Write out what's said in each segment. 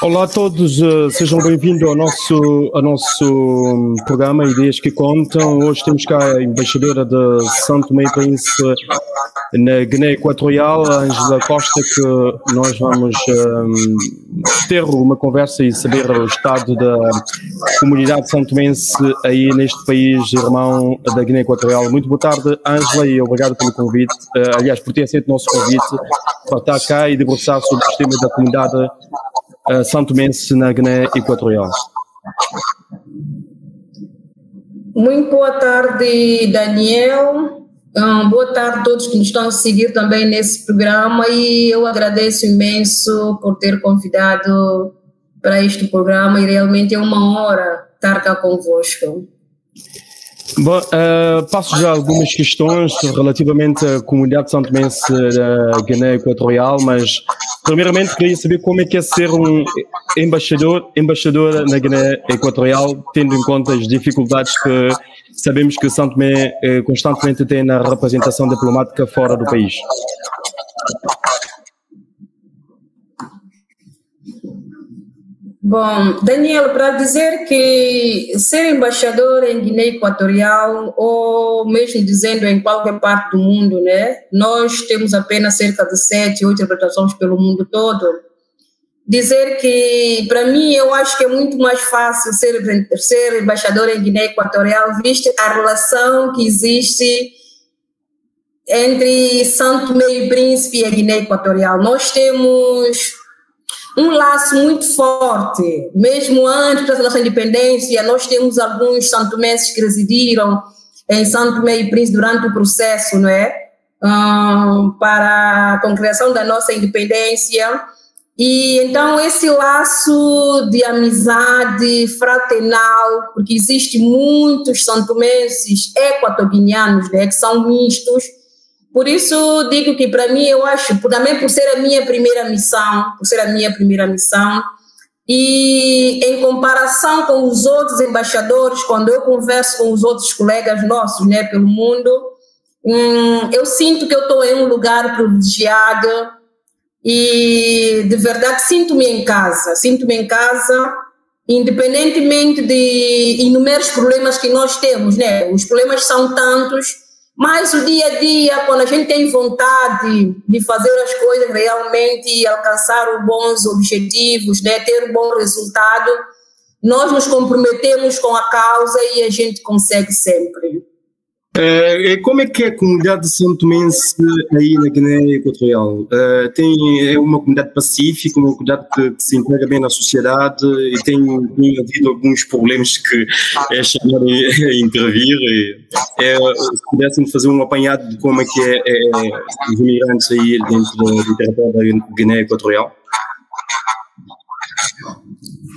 Olá a todos, eh, sejam bem-vindos ao nosso, ao nosso hum, programa Ideias que Contam. Hoje temos cá a embaixadora de Santo Meio Príncipe na Guiné Equatorial, Ângela Costa, que nós vamos um, ter uma conversa e saber o estado da comunidade santomense aí neste país irmão da Guiné Equatorial. Muito boa tarde, Ângela, e obrigado pelo convite, uh, aliás, por ter aceito o nosso convite para estar cá e debruçar sobre o sistema da comunidade uh, santomense na Guiné Equatorial. Muito boa tarde, Daniel. Um, boa tarde a todos que nos estão a seguir também nesse programa e eu agradeço imenso por ter convidado para este programa e realmente é uma honra estar cá convosco. Bom, uh, passo já algumas questões relativamente à comunidade santomense da Guiné Equatorial, mas primeiramente queria saber como é que é ser um embaixador, embaixadora na Guiné Equatorial, tendo em conta as dificuldades que sabemos que Santo Tomé eh, constantemente tem na representação diplomática fora do país. Bom, Daniel, para dizer que ser embaixador em Guiné Equatorial, ou mesmo dizendo em qualquer parte do mundo, né, nós temos apenas cerca de sete, oito representações pelo mundo todo. Dizer que, para mim, eu acho que é muito mais fácil ser, ser embaixador em Guiné Equatorial, vista a relação que existe entre Santo Meio Príncipe e a Guiné Equatorial. Nós temos um laço muito forte. Mesmo antes da nossa independência, nós temos alguns santomenses que residiram em Santo Meio e Príncipe durante o processo, não é? Um, para a concreção da nossa independência. E então esse laço de amizade fraternal, porque existe muitos santomenses equatoguineanos, né, que são mistos, por isso digo que para mim eu acho, também por ser a minha primeira missão, por ser a minha primeira missão, e em comparação com os outros embaixadores, quando eu converso com os outros colegas nossos, né, pelo mundo, hum, eu sinto que eu estou em um lugar privilegiado e de verdade sinto-me em casa, sinto-me em casa, independentemente de inúmeros problemas que nós temos, né? Os problemas são tantos mas o dia a dia, quando a gente tem vontade de fazer as coisas realmente e alcançar bons objetivos, né, ter um bom resultado, nós nos comprometemos com a causa e a gente consegue sempre. É, como é que é a comunidade de São Tomense aí na Guiné Equatorial? É, tem, é uma comunidade pacífica, uma comunidade que, que, se integra bem na sociedade e tem, tem havido alguns problemas que é chamar a intervir. E, é, se pudessem fazer um apanhado de como é que é, é os imigrantes aí dentro território da Guiné Equatorial?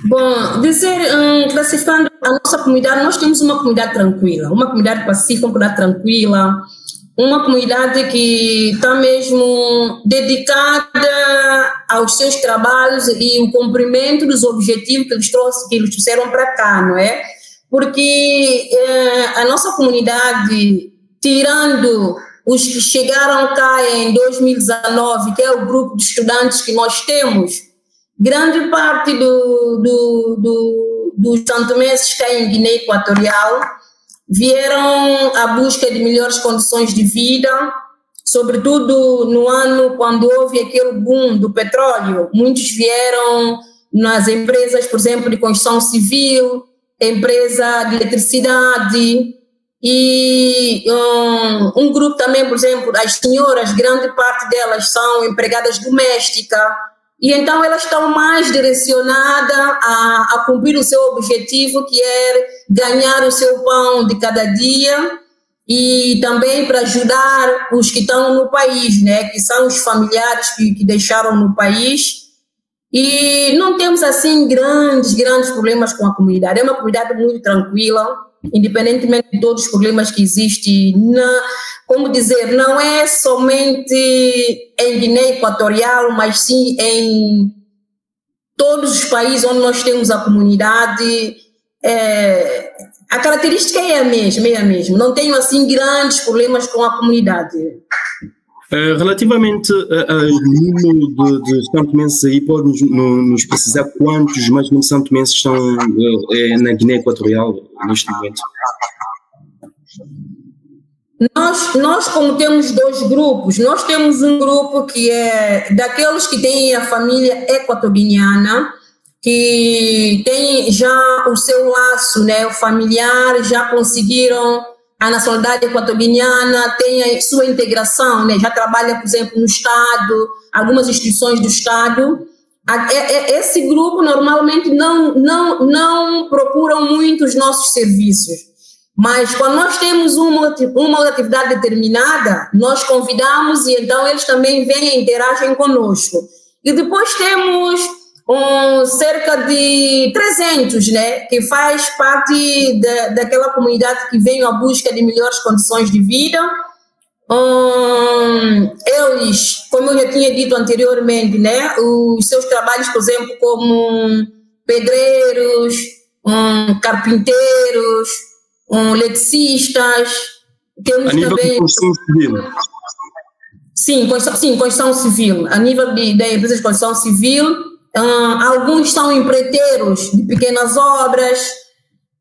Bom, dizer, um, classificando a nossa comunidade, nós temos uma comunidade tranquila, uma comunidade pacífica, uma comunidade tranquila, uma comunidade que está mesmo dedicada aos seus trabalhos e o cumprimento dos objetivos que eles, trouxe, que eles trouxeram para cá, não é? Porque eh, a nossa comunidade, tirando os que chegaram cá em 2019, que é o grupo de estudantes que nós temos, Grande parte do, do, do, dos santomenses que em Guiné Equatorial vieram à busca de melhores condições de vida, sobretudo no ano quando houve aquele boom do petróleo. Muitos vieram nas empresas, por exemplo, de construção civil, empresa de eletricidade, e um, um, grupo também, por exemplo, as senhoras, grande parte delas são empregadas domésticas, e então elas estão mais direcionadas a, a cumprir o seu objetivo, que é ganhar o seu pão de cada dia e também para ajudar os que estão no país, né, que são os familiares que, que deixaram no país. E não temos assim grandes, grandes problemas com a comunidade. É uma comunidade muito tranquila, independentemente de todos os problemas que existem. Na, como dizer, não é somente em Guiné Equatorial, mas sim em todos os países onde nós temos a comunidade. É, a característica é a mesma, é a mesma. Não tenho assim grandes problemas com a comunidade. Uh, relativamente ao número de, de santomenses aí, pode nos, nos, precisar quantos mais ou menos santomenses estão uh, na Guiné Equatorial neste momento? Nós, nós, como temos dois grupos, nós temos um grupo que é daqueles que têm a família equatoriana, que tem já o seu laço né, familiar, já conseguiram a nacionalidade equatoriana tem sua integração, né? já trabalha, por exemplo, no Estado, algumas instituições do Estado. Esse grupo normalmente não, não, não procuram muito os nossos serviços, mas quando nós temos uma, uma atividade determinada, nós convidamos e então eles também vêm e interagem conosco. E depois temos um, cerca de 300, né, que faz parte de, daquela comunidade que vem à busca de melhores condições de vida. Um, eles, como eu já tinha dito anteriormente, né, os seus trabalhos, por exemplo, como pedreiros, um, carpinteiros, um, lexicistas, temos também... de construção civil. Sim, construção, sim, construção civil. A nível de, da empresa de construção civil, Uh, alguns são empreiteiros de pequenas obras.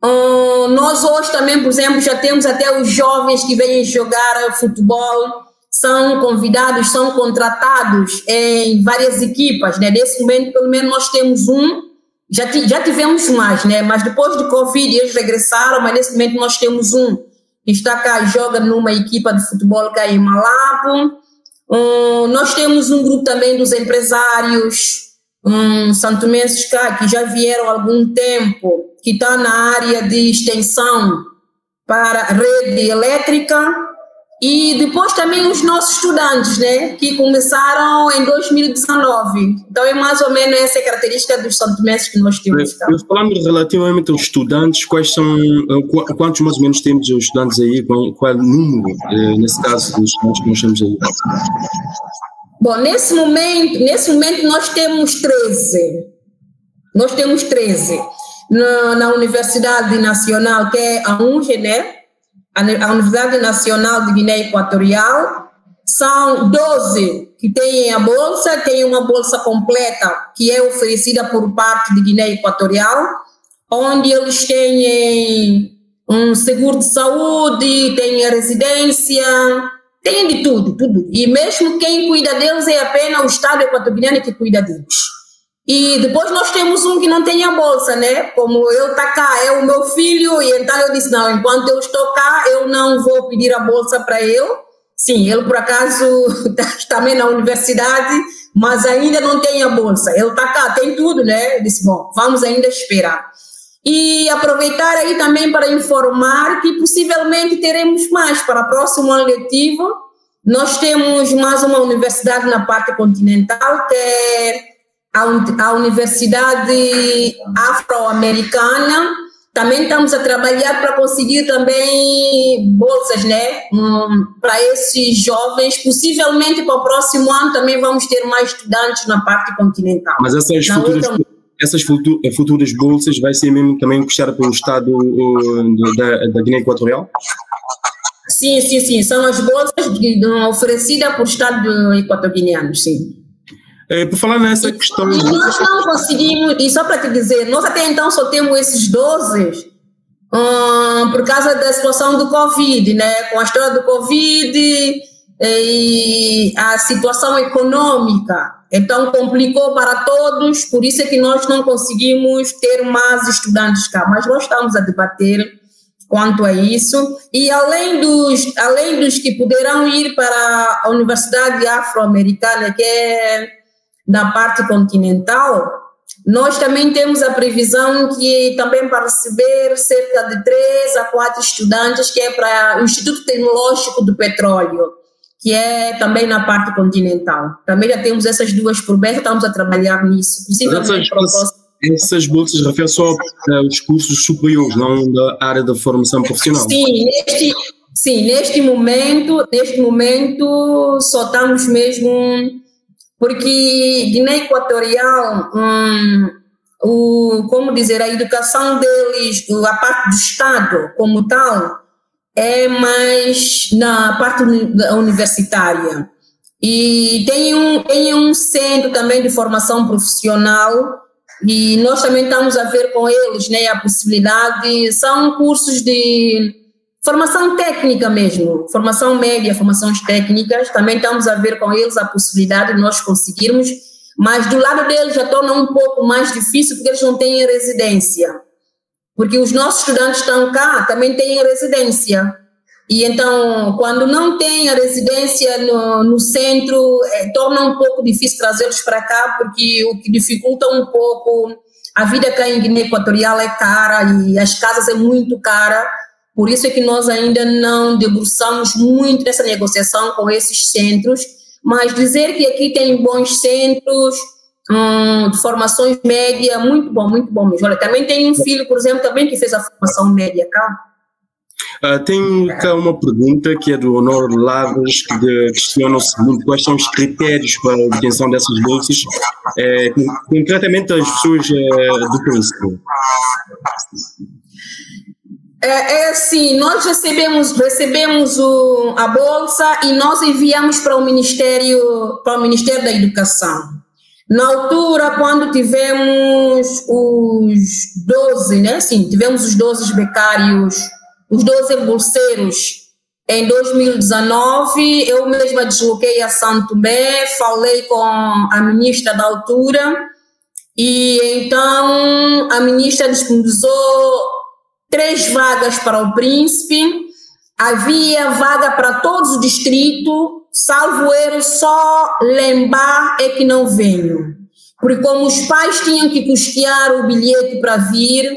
Uh, nós hoje também, por exemplo, já temos até os jovens que vêm jogar futebol, são convidados, são contratados em várias equipas. Né? Nesse momento, pelo menos, nós temos um, já, já tivemos mais, né? mas depois do Covid eles regressaram, mas nesse momento nós temos um que está cá, joga numa equipa de futebol cá em Malapo. Uh, nós temos um grupo também dos empresários, um santomenses cá que já vieram há algum tempo, que está na área de extensão para rede elétrica, e depois também os nossos estudantes, né, que começaram em 2019. Então é mais ou menos essa característica dos santomenses que nós temos cá. Falando relativamente aos estudantes, quais são, eh, quantos mais ou menos temos os estudantes aí, qual, qual é o número, eh, nesse caso, dos estudantes que nós temos aí? Bom, nesse momento, nesse momento nós temos 13. Nós temos 13. Na, na Universidade Nacional, que é a UNGE, né? A, Universidade Nacional de Guiné Equatorial, são 12 que têm a bolsa, tem uma bolsa completa que é oferecida por parte de Guiné Equatorial, onde eles têm um seguro de saúde, têm a residência, tem de tudo, tudo. E mesmo quem cuida deles é apenas o Estado equatoriano que cuida deles. E depois nós temos um que não tem a bolsa, né? Como eu tá cá, é o meu filho, e então eu disse, não, enquanto eu estou cá, eu não vou pedir a bolsa para ele. Sim, ele por acaso está também na universidade, mas ainda não tem a bolsa. Ele está cá, tem tudo, né? Eu disse, bom, vamos ainda esperar. E aproveitar aí também para informar que possivelmente teremos mais para o próximo ano letivo. Nós temos mais uma universidade na parte continental, que é a, Universidade Afro-Americana. Também estamos a trabalhar para conseguir também bolsas, né, um, para esses jovens. Possivelmente para o próximo ano também vamos ter mais estudantes na parte continental. Mas essas futuras, outra essas futuras bolsas vai ser mesmo também custada pelo Estado da, da Guiné Equatorial? Sim, sim, sim. São as bolsas oferecidas por Estado equatoriano, sim. É, por falar nessa e, questão. E nós não conseguimos, e só para te dizer, nós até então só temos esses 12 hum, por causa da situação do Covid, né? Com a história do Covid e a situação econômica. Então, complicou para todos, por isso é que nós não conseguimos ter mais estudantes cá. Mas nós estamos a debater quanto a isso. E além dos, além dos que poderão ir para a Universidade Afro-Americana, que é na parte continental, nós também temos a previsão que também para receber cerca de três a quatro estudantes, que é para o Instituto Tecnológico do Petróleo que é também na parte continental. Também já temos essas duas por perto, estamos a trabalhar nisso. Essas, essas bolsas referem só aos cursos superiores, não da área da formação profissional? Sim, neste, sim, neste momento, neste momento só estamos mesmo porque Guiné Equatorial, hum, o, como dizer, a educação deles, a parte do Estado como tal, é mais na parte universitária. E tem um, tem um centro também de formação profissional e nós também estamos a ver com eles né, a possibilidade, são cursos de formação técnica mesmo, formação média, formações técnicas, também estamos a ver com eles a possibilidade de nós conseguirmos, mas do lado deles já torna um pouco mais difícil porque eles não têm residência, porque os nossos estudantes estão cá, também têm residência, e então, quando não tem a residência no, no centro, é, torna um pouco difícil trazê-los para cá, porque o que dificulta um pouco, a vida cá em Guiné Equatorial é cara e as casas é muito cara, por isso é que nós ainda não debruçamos muito nessa negociação com esses centros, mas dizer que aqui tem bons centros, hum, de formações média, muito bom, muito bom mesmo. Olha, também tem um filho, por exemplo, também que fez a formação média cá, Uh, tenho cá uma pergunta que é do Honor Lagos, que questiona o seguinte: quais são os critérios para a obtenção dessas bolsas, é, concretamente as pessoas é, do Príncipe? É, é assim, nós recebemos, recebemos o, a bolsa e nós enviamos para o Ministério, para o Ministério da Educação. Na altura, quando tivemos os 12, né? Sim, tivemos os 12 becários os 12 bolseiros em 2019, eu mesma desloquei a Santo Tomé, falei com a ministra da altura e então a ministra disponibilizou três vagas para o príncipe, havia vaga para todos os distritos, salvo erro, só lembrar é que não venho. Porque como os pais tinham que custear o bilhete para vir,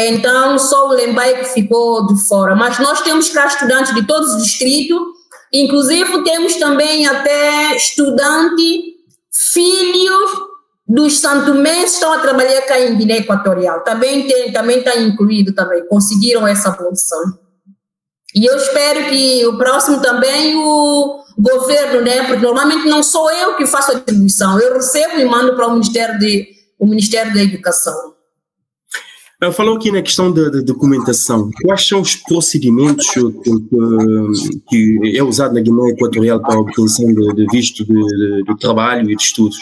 então, só o Lembai que ficou de fora. Mas nós temos cá estudantes de todos os distritos, inclusive temos também até estudante, filhos dos santomenses estão a trabalhar cá em Guiné Equatorial. Também tem, também está incluído também, conseguiram essa posição. E eu espero que o próximo também o governo, né, porque normalmente não sou eu que faço a distribuição, eu recebo e mando para o Ministério de o Ministério da Educação. Falou aqui na questão da, documentação. Quais são os procedimentos que, que, é usado na Guiné Equatorial para a obtenção de, de visto de, de, trabalho e de estudos?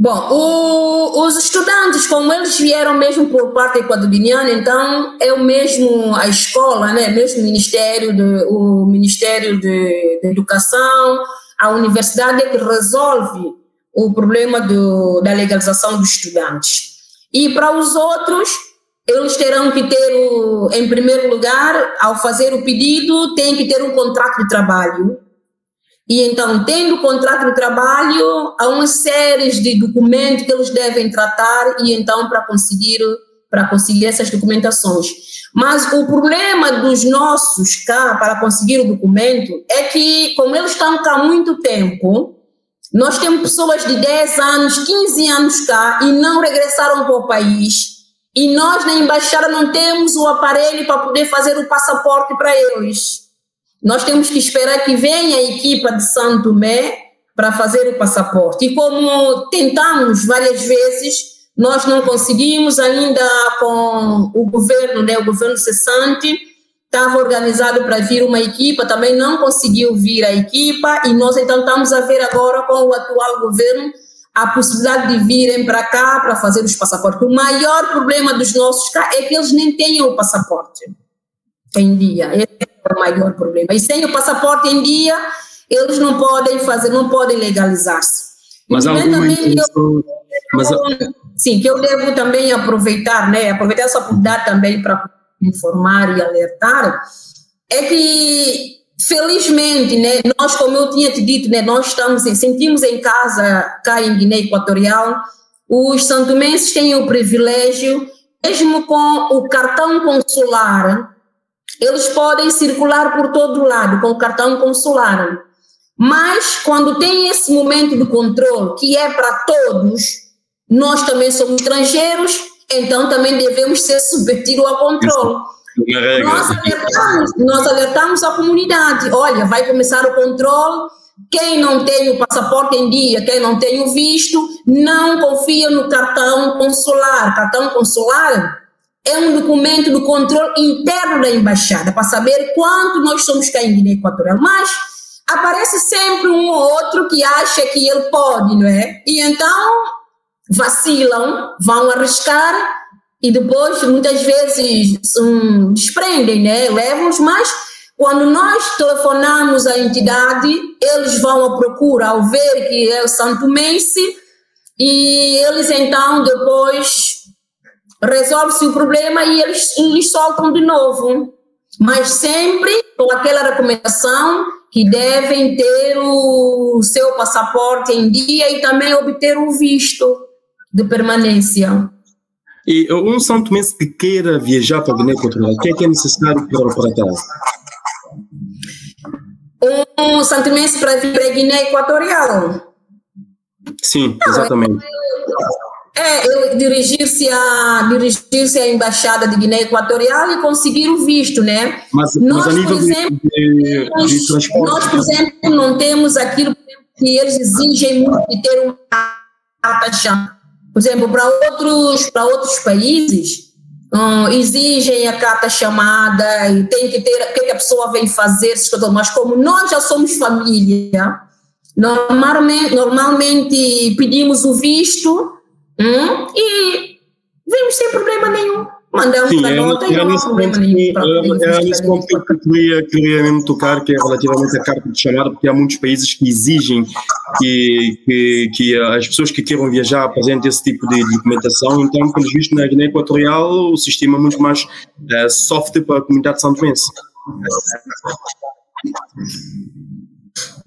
Bom, o, os estudantes, como eles vieram mesmo por parte equatoriana, então é o mesmo a escola, né, mesmo Ministério de, o Ministério de, de Educação, a universidade é que resolve o problema do, da legalização dos estudantes. E para os outros, eles terão que ter, o, em primeiro lugar, ao fazer o pedido, tem que ter um contrato de trabalho. E então, tendo o contrato de trabalho, há uma série de documentos que eles devem tratar e então para conseguir para conseguir essas documentações. Mas o problema dos nossos cá para conseguir o documento é que, como eles estão cá há muito tempo, nós temos pessoas de 10 anos, 15 anos cá e não regressaram para o país. E nós na embaixada não temos o aparelho para poder fazer o passaporte para eles. Nós temos que esperar que venha a equipa de Santo Tomé para fazer o passaporte. E como tentamos várias vezes, nós não conseguimos ainda com o governo, né, o governo cessante, estava organizado para vir uma equipa, também não conseguiu vir a equipa e nós então estamos a ver agora com o atual governo a possibilidade de virem para cá para fazer os passaportes. O maior problema dos nossos cá é que eles nem têm o passaporte em dia. Esse é o maior problema. E sem o passaporte em dia, eles não podem fazer, não podem legalizar-se. Mas alguma intenção... Mas... Sim, que eu devo também aproveitar, né? Aproveitar essa oportunidade também para informar e alertar, é que felizmente, né, nós, como eu tinha te dito, né, nós estamos, sentimos em casa cá em Guiné Equatorial, os santomenses têm o privilégio, mesmo com o cartão consular, eles podem circular por todo lado com o cartão consular. Mas quando tem esse momento de controle, que é para todos, nós também somos estrangeiros, então também devemos ser submetidos ao controle. Nós alertamos, nós alertamos a comunidade, olha, vai começar o controle, quem não tem o passaporte em dia, quem não tem o visto, não confia no cartão consular. Cartão consular é um documento do controle interno da embaixada, para saber quanto nós somos cá em Guiné Equatorial. Mas aparece sempre um ou outro que acha que ele pode, não é? E então vacilam, vão arriscar e depois muitas vezes um, desprendem, né? Levam-os, mas quando nós telefonamos à entidade, eles vão à procura ao ver que é o Santo Mense e eles então depois resolve-se o problema e eles lhes soltam de novo. Mas sempre com aquela recomendação que devem ter o seu passaporte em dia e também obter o visto de permanência. E um São Tomense que queira viajar para a Guiné Equatorial, o que é que é necessário para, para tal? Um São Tomense para vir para a Guiné Equatorial? Sim, exatamente. É, dirigir-se à dirigir-se à embaixada de Guiné Equatorial e conseguir o visto, né? Mas, nós, mas por exemplo, de, de, transporte, nós, por exemplo, não temos aquilo que eles exigem muito de ter uma carta Por exemplo, para outros para outros países hum, exigem a carta chamada e tem que ter o que a pessoa vem fazer, mas como nós já somos família, normalmente, normalmente pedimos o visto Hum? E vimos sem problema nenhum. Mandamos Sim, a nota e não há problema nenhum. Era nesse ponto que eu queria, queria mesmo tocar, que é relativamente à carta de chamada, porque há muitos países que exigem que, que, que as pessoas que queiram viajar apresentem esse tipo de documentação. Então, pelo visto, na Guiné Equatorial, o sistema é muito mais uh, soft para a comunidade santomense.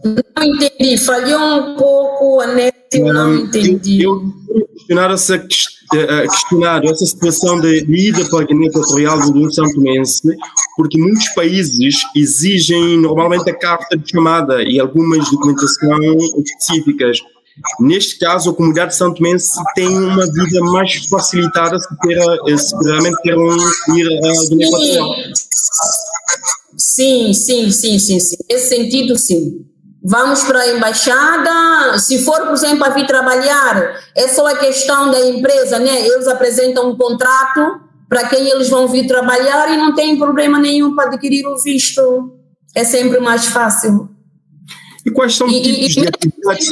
Não entendi, falhou um pouco a net, não entendi. Eu, eu questionar essa, questionar essa situação de ida para a Guiné Equatorial do União São Tomense, porque muitos países exigem normalmente a carta de chamada e algumas documentações específicas. Neste caso, a comunidade de São Tomense tem uma vida mais facilitada se, queira, se realmente queiram ir à Guiné Equatorial. Sim, sim, sim, sim, sim. Nesse sentido, sim. Vamos para a embaixada, se for, por exemplo, a vir trabalhar, é só a questão da empresa, né? Eles apresentam um contrato para quem eles vão vir trabalhar e não tem problema nenhum para adquirir o visto. É sempre mais fácil. E quais são os tipos de atividades?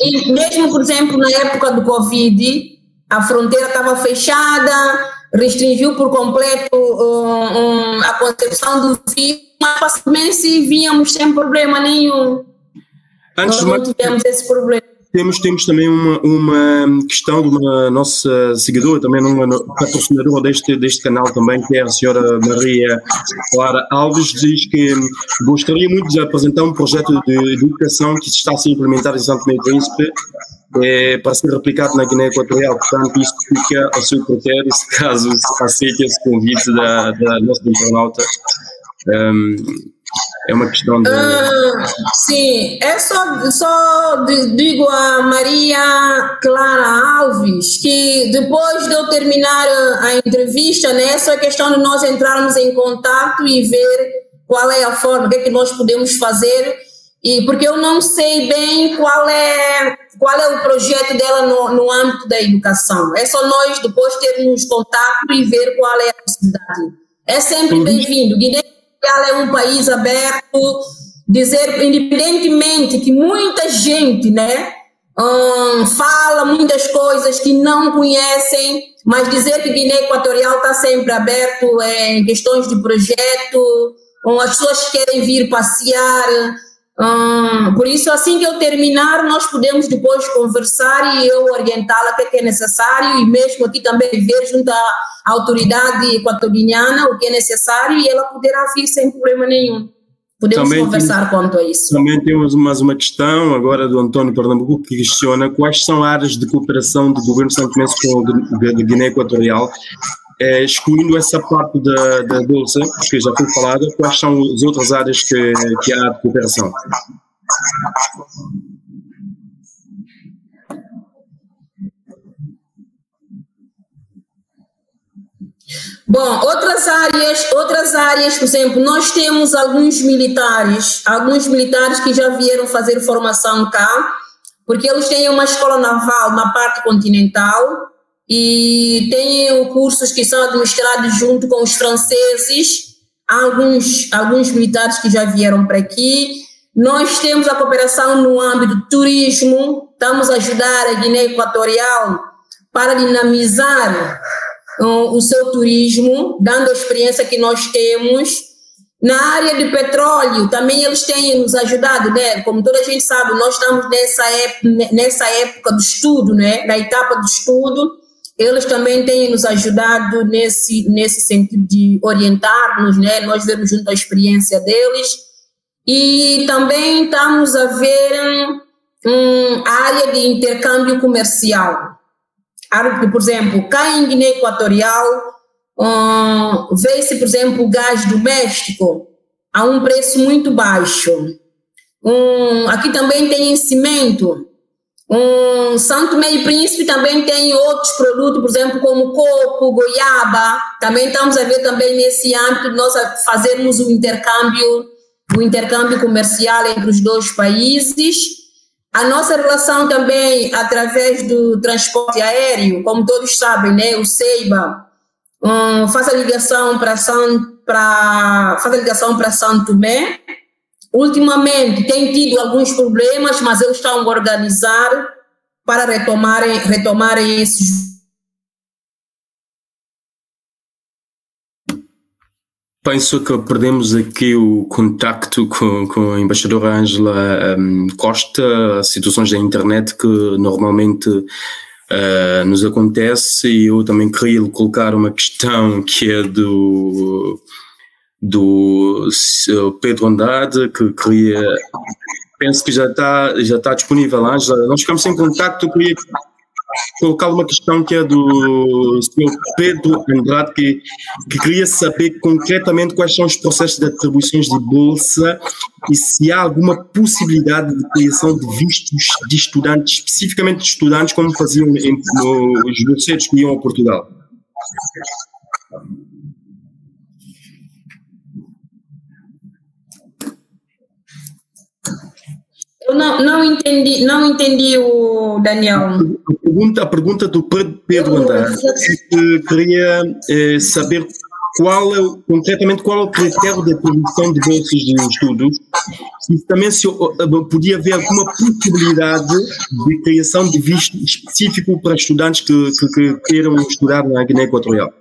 E mesmo, por exemplo, na época do Covid, a fronteira estava fechada, restringiu por completo um, um, a concepção do vírus, mas facilmente víamos sem problema nenhum. Antes Nós não mais, tivemos esse problema. Temos, temos também uma, uma questão de uma nossa seguidora, também uma patrocinadora deste, deste canal também, que é a senhora Maria Clara Alves, diz que gostaria muito de apresentar um projeto de educação que está a ser implementado em Santo Meio Príncipe é, para ser replicado na Guiné Equatorial. Portanto, isto fica ao seu critério, se caso aceite esse convite da, da nossa internauta. Um, é uma questão de. Uh, sim, é só, só digo a Maria Clara Alves que depois de eu terminar a entrevista, né, essa questão de nós entrarmos em contato e ver qual é a forma, o que, é que nós podemos fazer, e porque eu não sei bem qual é, qual é o projeto dela no, no âmbito da educação. É só nós depois termos contato e ver qual é a possibilidade. É sempre uhum. bem-vindo. Guiné é um país aberto, dizer, independentemente que muita gente, né, um, fala muitas coisas que não conhecem, mas dizer que Guiné Equatorial está sempre aberto em questões de projeto, as pessoas querem vir passear. Um, por isso, assim que eu terminar, nós podemos depois conversar e eu orientá-la o que é, é necessário e mesmo aqui também ver junto à autoridade equatoriana o que é necessário e ela poderá vir sem problema nenhum. Podemos também conversar quanto a isso. Também temos mais uma questão agora do Antônio Pernambuco que questiona quais são áreas de cooperação do governo Santo Mense com a Guiné Equatorial, é, excluindo essa parte da, da Bolsa, que já foi falada, quais são as outras áreas que, que há de cooperação? Bom, outras áreas, outras áreas, por exemplo, nós temos alguns militares, alguns militares que já vieram fazer formação cá, porque eles têm uma escola naval na parte continental e têm cursos que são administrados junto com os franceses, alguns alguns militares que já vieram para aqui. Nós temos a cooperação no âmbito do turismo, estamos a ajudar a Guiné Equatorial para dinamizar o seu turismo, dando a experiência que nós temos. Na área de petróleo, também eles têm nos ajudado, né? Como toda a gente sabe, nós estamos nessa época, nessa época do estudo, né? Na etapa do estudo, eles também têm nos ajudado nesse, nesse sentido de orientar-nos, né? Nós vemos junto a experiência deles e também estamos a ver um, a área de intercâmbio comercial. Por exemplo, cá em Guiné Equatorial, um, vê-se, por exemplo, o gás doméstico a um preço muito baixo. Um, aqui também tem cimento. Um, Santo Meio Príncipe também tem outros produtos, por exemplo, como coco, goiaba. Também estamos a ver também nesse âmbito nós fazermos o intercâmbio o intercâmbio comercial entre os dois países. A nossa relação também através do transporte aéreo, como todos sabem, né, o Ceiba um, faz a ligação para São para faz a ligação para São Tomé. Ultimamente tem tido alguns problemas, mas eles estão a organizar para retomarem retomarem esses Penso que perdemos aqui o contacto com, com a embaixadora Ângela um, Costa, situações da internet que normalmente uh, nos acontece e eu também queria colocar uma questão que é do, do Pedro Andrade, que queria penso que já está, já está disponível, Ângela. Nós ficamos em contacto, eu queria colocar uma questão que é do Sr. Pedro Andrade, que, que queria saber concretamente quais são os processos de atribuições de bolsa e se há alguma possibilidade de criação de vistos de estudantes, especificamente de estudantes, como faziam em, no, os bolseiros que iam a Portugal. Eu não, não entendi, não entendi o Daniel. A pergunta, a pergunta do Pedro Andrade é queria é, saber qual é, concretamente qual é o critério de atribuição de bolsas de estudos e também se podia haver alguma possibilidade de criação de visto específico para estudantes que, que, que queiram estudar na Guiné Equatorial.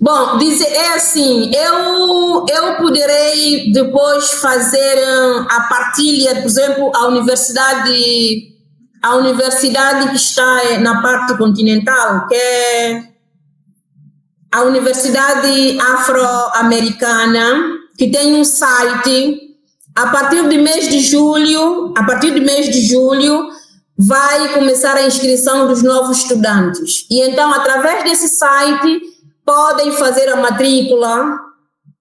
Bom, dizer, é assim, eu, eu poderei depois fazer hum, a partilha, por exemplo, a universidade, a universidade que está na parte continental, que é a Universidade Afro-Americana, que tem um site, a partir do mês de julho, a partir do mês de julho, vai começar a inscrição dos novos estudantes. E então, através desse site, podem fazer a matrícula,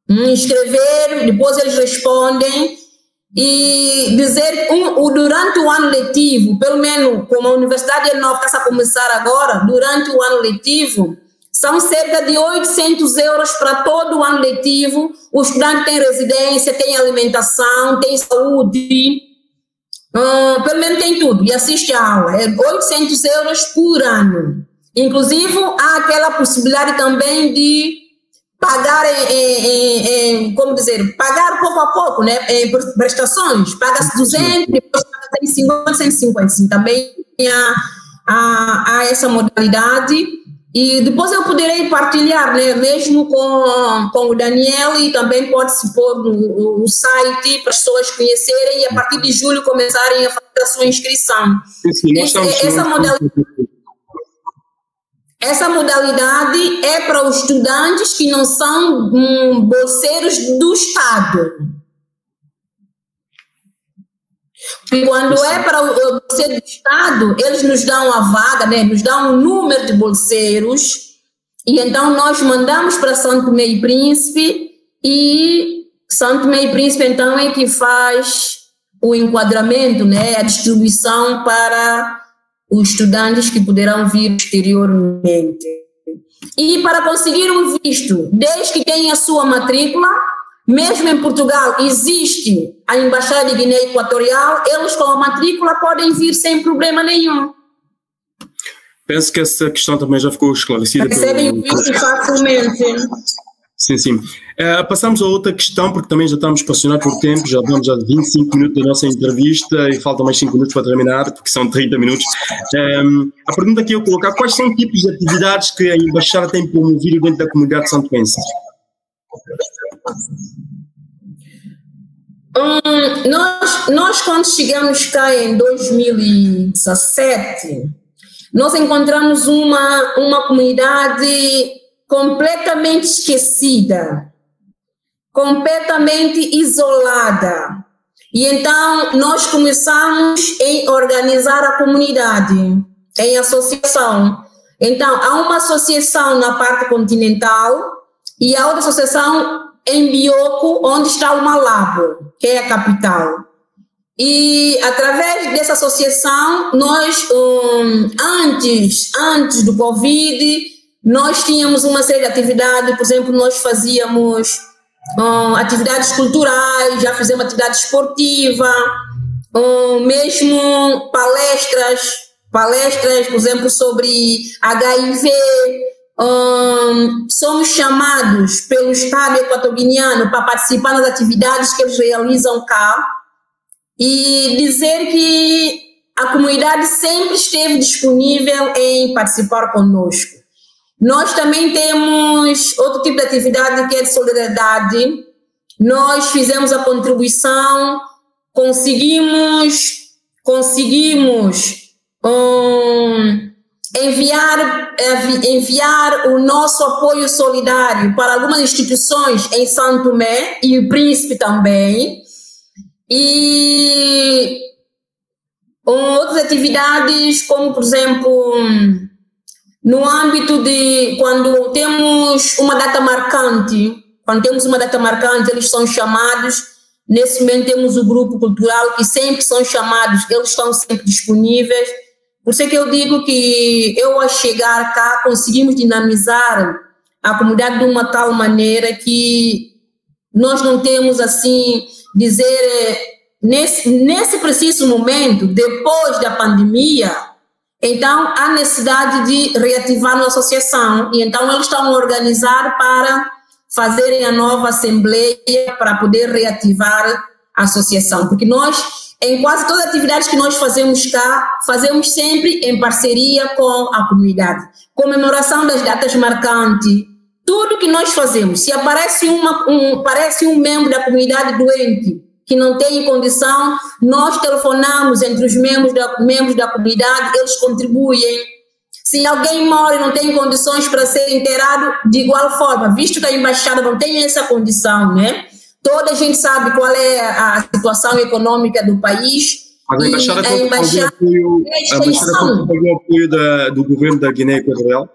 inscrever, depois eles respondem e dizer um, durante o ano letivo, pelo menos como a Universidade é nova está a começar agora, durante o ano letivo, são cerca de 800 euros para todo o ano letivo. O estudante tem residência, tem alimentação, tem saúde, uh, pelo menos tem tudo, e assiste a aula. É 800 euros por ano. Inclusive, há aquela possibilidade também de pagar, em, em, em, como dizer, pagar pouco a pouco, né, em prestações. Paga-se 200, depois paga 150, 150. Também há, há, há essa modalidade. E depois eu poderei partilhar, né, mesmo com, com o Daniel, e também pode-se pôr no, no, site para as pessoas conhecerem e a partir de julho começarem a fazer a sua inscrição. Sim, sim, essa, essa modalidade essa modalidade é para os estudantes que não são hum, bolseiros do Estado. Quando é para o bolseiro do Estado, eles nos dão a vaga, né? nos dão um número de bolseiros, e então nós mandamos para Santo Tomé e Príncipe, e Santo Tomé e Príncipe então é que faz o enquadramento, né? a distribuição para os estudantes que poderão vir exteriormente. E para conseguir um visto, desde que tenha a sua matrícula, mesmo em Portugal existe a Embaixada de Guiné Equatorial, eles com a matrícula podem vir sem problema nenhum. Penso que essa questão também já ficou esclarecida. Recebem o visto facilmente. Sim, sim. Uh, passamos a outra questão, porque também já estamos pressionados por tempo, já vamos a 25 minutos da nossa entrevista e faltam mais 5 minutos para terminar, porque são 30 minutos. Um, ehm, a pergunta que eu colocar, quais são os tipos de atividades que a Embaixada tem promovido dentro da comunidade de Santo Pensa? Hum, nós, nós, quando chegamos cá em 2017, nós encontramos uma, uma comunidade completamente esquecida, completamente isolada. E então nós começamos a organizar a comunidade em associação. Então há uma associação na parte continental e a outra associação em Bioco, onde está o Malabo, que é a capital. E através dessa associação, nós, um, antes, antes do Covid, nós tínhamos uma série de atividades, por exemplo, nós fazíamos um, atividades culturais, já fizemos atividade esportiva, um, mesmo palestras, palestras, por exemplo, sobre HIV, um, somos chamados pelo Estado equatoriano para participar das atividades que eles realizam cá e dizer que a comunidade sempre esteve disponível em participar conosco. Nós também temos outro tipo de atividade que é de solidariedade. Nós fizemos a contribuição, conseguimos, conseguimos um, enviar, enviar o nosso apoio solidário para algumas instituições em Santo Tomé e o Príncipe também. E outras atividades, como por exemplo, no âmbito de quando temos uma data marcante, quando temos uma data marcante, eles são chamados. Nesse momento temos o grupo cultural que sempre são chamados, eles estão sempre disponíveis por isso é que eu digo que eu, ao chegar cá, conseguimos dinamizar a comunidade de uma tal maneira que nós não temos, assim, dizer, eh, nesse, nesse preciso momento, depois da pandemia, então há necessidade de reativar a associação, e então eles estão a organizar para fazerem a nova assembleia para poder reativar a associação, porque nós em quase todas as atividades que nós fazemos cá, fazemos sempre em parceria com a comunidade. Comemoração das datas marcantes, tudo que nós fazemos. Se aparece, uma, um, aparece um membro da comunidade doente que não tem condição, nós telefonamos entre os membros da, membros da comunidade, eles contribuem. Se alguém mora e não tem condições para ser inteirado, de igual forma, visto que a embaixada não tem essa condição, né? Toda a gente sabe qual é a situação econômica do país. Mas a embaixada conta o apoio, a embaixada o apoio da, do governo da Guiné Equatorial?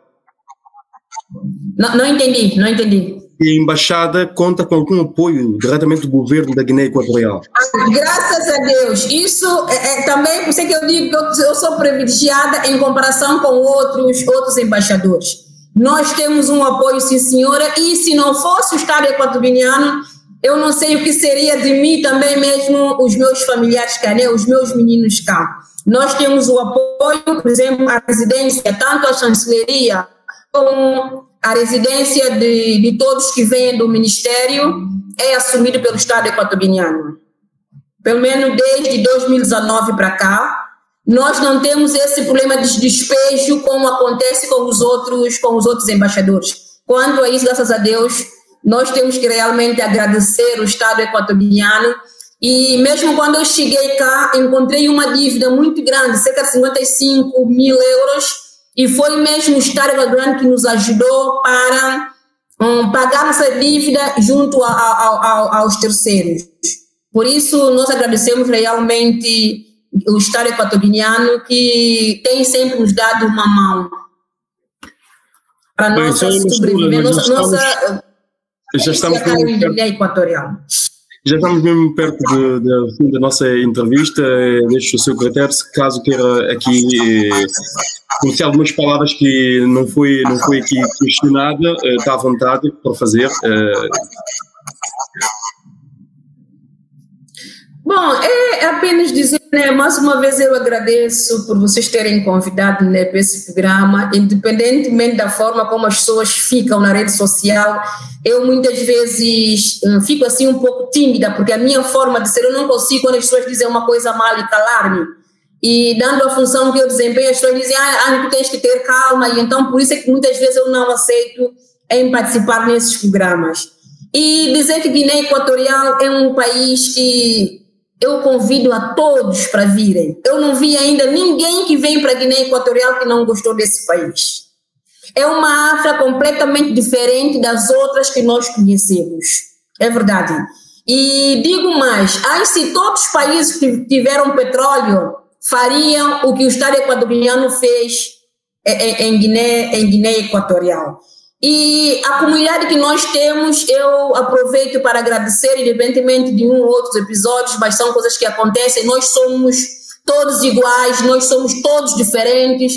Não, não entendi, não entendi. A embaixada conta com algum apoio diretamente do governo da Guiné Equatorial? Graças a Deus. Isso é, é, também, por isso que eu digo que eu, eu sou privilegiada em comparação com outros, outros embaixadores. Nós temos um apoio, sim, senhora, e se não fosse o Estado equatoriano, eu não sei o que seria de mim também mesmo os meus familiares cá, né? os meus meninos cá. Nós temos o apoio, por exemplo, a residência, tanto a chancelaria como a residência de, de todos que vêm do ministério é assumido pelo Estado equatoriano. Pelo menos desde 2019 para cá, nós não temos esse problema de despejo como acontece com os outros, com os outros embaixadores. Quanto a isso, graças a Deus, nós temos que realmente agradecer o Estado equatoriano. E mesmo quando eu cheguei cá, encontrei uma dívida muito grande, cerca de 55 mil euros, e foi mesmo o Estado equatoriano que nos ajudou para um, pagar essa dívida junto a, a, a, aos terceiros. Por isso, nós agradecemos realmente o Estado equatoriano que tem sempre nos dado uma mão para nossa sobrevivência, nossa, nossa já estamos mesmo perto, equatorial. Já estamos mesmo perto do fim da nossa entrevista. Deixo o seu critério, se caso queira aqui eh, conhecer algumas palavras que não foi, não foi aqui questionada, eh, está à vontade para fazer. Eh. Bom, é apenas dizer, né, mais uma vez eu agradeço por vocês terem convidado né, para esse programa, independentemente da forma como as pessoas ficam na rede social, eu muitas vezes hum, fico assim um pouco tímida, porque a minha forma de ser, eu não consigo quando as pessoas dizem uma coisa mal e calar-me. E dando a função que eu desempenho, as pessoas dizem, ah, ah, tu tens que ter calma, e então por isso é que muitas vezes eu não aceito em participar nesses programas. E dizer que Guiné Equatorial é um país que eu convido a todos para virem. Eu não vi ainda ninguém que vem para a Guiné Equatorial que não gostou desse país. É uma África completamente diferente das outras que nós conhecemos. É verdade. E digo mais, aí se todos os países que tiveram petróleo fariam o que o Estado equatoriano fez em Guiné, em Guiné Equatorial. E a comunidade que nós temos, eu aproveito para agradecer, independentemente de um ou outros episódios, mas são coisas que acontecem. Nós somos todos iguais, nós somos todos diferentes,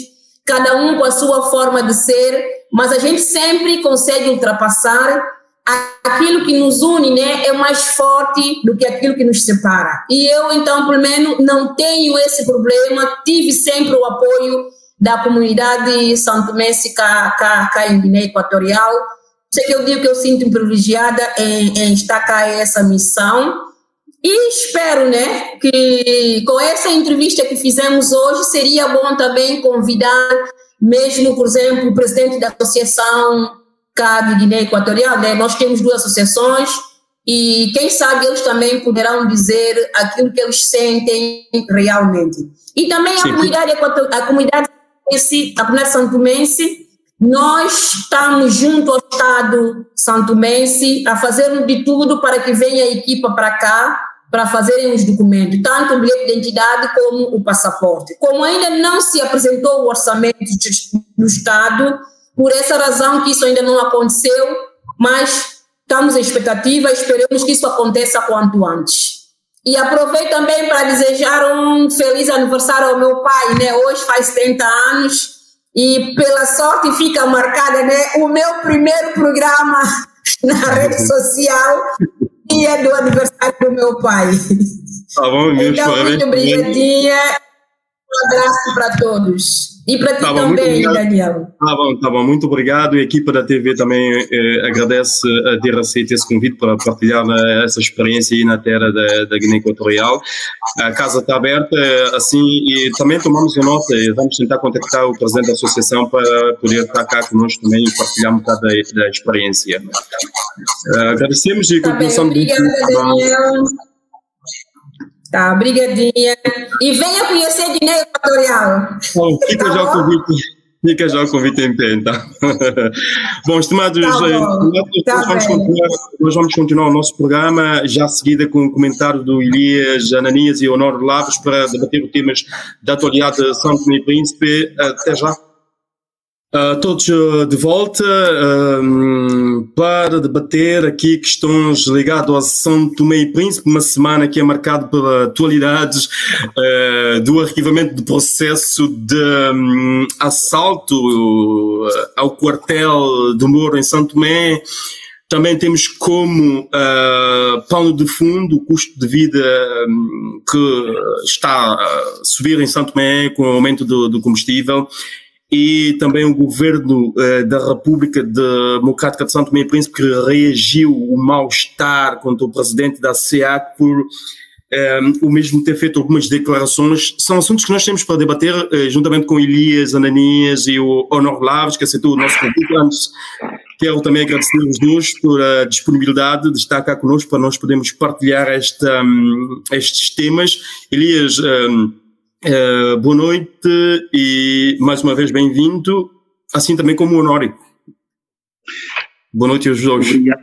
cada um com a sua forma de ser, mas a gente sempre consegue ultrapassar. Aquilo que nos une né, é mais forte do que aquilo que nos separa. E eu, então, pelo menos, não tenho esse problema, tive sempre o apoio da comunidade santomense cá, cá, cá em Guiné Equatorial. Sei que eu digo que eu sinto privilegiada em, em estar cá essa missão e espero, né, que com essa entrevista que fizemos hoje seria bom também convidar mesmo, por exemplo, o presidente da associação cá de Guiné Equatorial, né? Nós temos duas associações e quem sabe eles também poderão dizer aquilo que eles sentem realmente. E também a comunidade, a comunidade esse, a comunidade santomense, nós estamos junto ao Estado santomense a fazer de tudo para que venha a equipa para cá para fazerem os documentos, tanto o bilhete de identidade como o passaporte. Como ainda não se apresentou o orçamento do Estado, por essa razão que isso ainda não aconteceu, mas estamos em expectativa, esperamos que isso aconteça quanto antes. E aproveito também para desejar um feliz aniversário ao meu pai, né? Hoje faz 30 anos e pela sorte fica marcada, né? O meu primeiro programa na rede social e é do aniversário do meu pai. Tá bom, então, muito obrigadinha. Um abraço para todos. E para ti tá bom, também, Daniel. Tá bom, tá bom, muito obrigado. E a equipa da TV também eh, agradece a ter aceito esse convite para partilhar né, essa experiência aí na terra da, da Guiné Equatorial. A casa está aberta, assim, e também tomamos a nota e vamos tentar contactar o presidente da associação para poder estar cá conosco também e partilhar um bocado da, da experiência. Uh, agradecemos e tá continuação de. Daniel. Tá, brigadinha. E venha conhecer Guiné Equatorial. Bom, fica tá já bom? o convite. Fica já o convite em pé, então. bom, estimados, tá bom. nós, tá vamos continuar, nós vamos continuar o nosso programa, já seguida com o comentário do Elias Ananias e Honor Lavos para debater os temas da atualidade de São Tomé e Príncipe. Até já. Uh, todos uh, de volta uh, para debater aqui questões ligadas ao São Tomé e Príncipe, uma semana que é marcada pela atualidades do arquivamento do processo de um, assalto ao quartel do Moro em São Tomé. Também temos como uh, pano de fundo o custo de vida um, que está a subir em São Tomé com o aumento do, do combustível e também o governo uh, da República Democrática de São Tomé e Príncipe que reagiu o mal-estar contra o presidente da SEAC por eh, o mesmo ter feito algumas declarações. São assuntos que nós temos para debater uh, juntamente com Elias Ananias e o Honor Laves, que aceitou o nosso convite antes. Quero também agradecer os dois por a disponibilidade de estar cá conosco para nós podermos partilhar esta, um, estes temas. Elias, um, Uh, boa noite e mais uma vez bem-vindo, assim também como o Honório. Boa noite aos dois. Obrigado.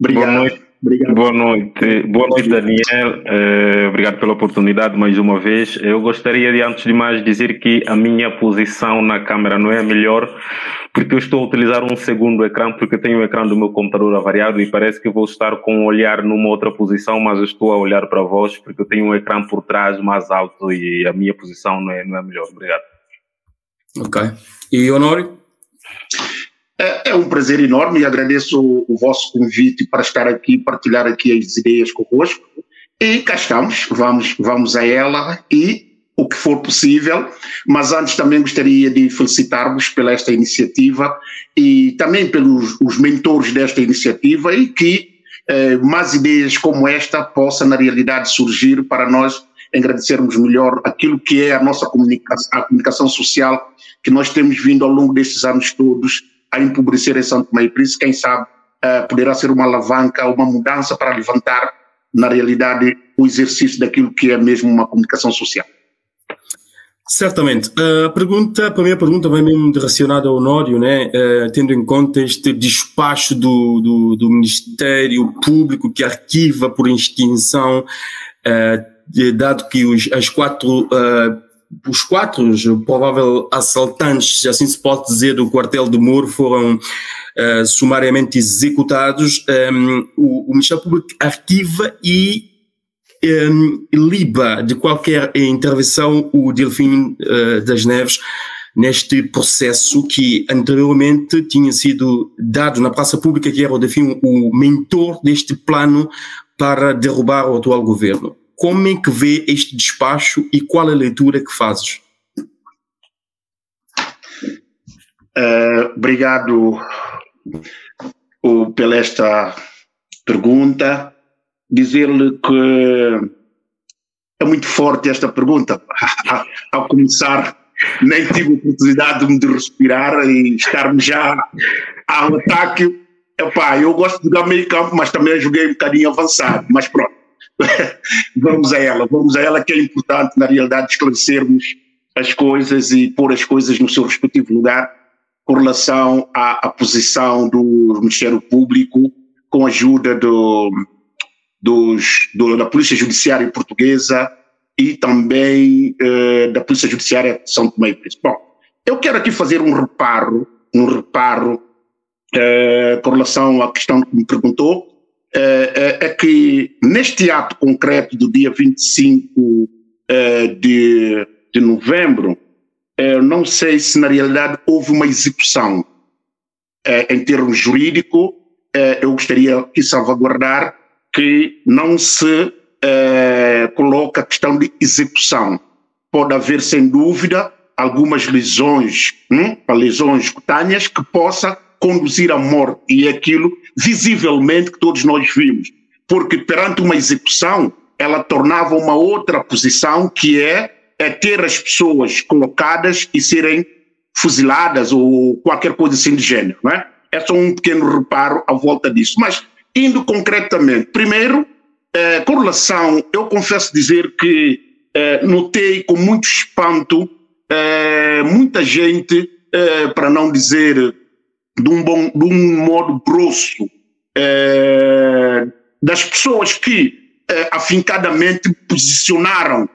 Obrigado. Boa noite. Obrigado. Boa noite, boa noite Daniel. Uh, obrigado pela oportunidade mais uma vez. Eu gostaria de, antes de mais, dizer que a minha posição na câmera não é a melhor, porque eu estou a utilizar um segundo ecrã, porque tenho o ecrã do meu computador avariado e parece que vou estar com um olhar numa outra posição, mas eu estou a olhar para vós, porque eu tenho um ecrã por trás mais alto e a minha posição não é, não é a melhor. Obrigado. Ok. E Honório? É, um prazer enorme e agradeço o, o, vosso convite para estar aqui, partilhar aqui as ideias convosco. E cá estamos, vamos, vamos a ela e o que for possível, mas antes também gostaria de felicitar-vos pela esta iniciativa e também pelos os mentores desta iniciativa e que eh, mais ideias como esta possam na realidade surgir para nós agradecermos melhor aquilo que é a nossa comunicação, a comunicação social que nós temos vindo ao longo destes anos todos a empobrecer em Santo Tomé. Por isso, quem sabe, eh, poderá ser uma alavanca, uma mudança para levantar, na realidade, o exercício daquilo que é mesmo uma comunicação social. Certamente. A pergunta, a primeira pergunta vai mesmo direcionada ao Honório, né? Uh, tendo em conta este despacho do, do, do, Ministério Público que arquiva por extinção, uh, dado que os, as quatro, uh, os quatro prováveis assaltantes, se assim se pode dizer, do quartel de Moro foram sumariamente executados, um, o, o Ministério Público arquiva e um, liba de qualquer intervenção o Delfim uh, das Neves neste processo que anteriormente tinha sido dado na praça pública, que era o Delfim o mentor deste plano para derrubar o atual governo. Como é que vê este despacho e qual a leitura que fazes? Uh, obrigado uh, pela esta pergunta dizer-lhe que é muito forte esta pergunta. Ao começar, nem tive a oportunidade de respirar e estarmos já ao ataque. Epá, eu gosto de jogar meio campo, mas também joguei um bocadinho avançado. Mas pronto, vamos a ela. Vamos a ela que é importante, na realidade, esclarecermos as coisas e pôr as coisas no seu respectivo lugar com relação à, à posição do Ministério Público com a ajuda do, dos, do, da Polícia Judiciária Portuguesa e também eh, da Polícia Judiciária de São Tomé e Príncipe. Bom, eu quero aqui fazer um reparo, um reparo eh, com relação à questão que me perguntou, eh, é que neste ato concreto do dia 25 de, de novembro, não sei se na realidade houve uma execução. em termos jurídicos, eu gostaria que salvaguardar que não se eh, coloca a questão de execução. Pode haver, sem dúvida, algumas lesões, hum, lesões cutâneas que possa conduzir à morte, e é aquilo visivelmente que todos nós vimos. Porque perante uma execução, ela tornava uma outra posição que é, é ter as pessoas colocadas e serem fuziladas ou qualquer coisa assim de gênero, não é? É só um pequeno reparo à volta disso. Mas Indo concretamente, primeiro, eh, com relação, eu confesso dizer que eh, notei com muito espanto eh, muita gente, para não dizer de um, bom, de um modo grosso, eh, das pessoas que eh, afincadamente posicionaram,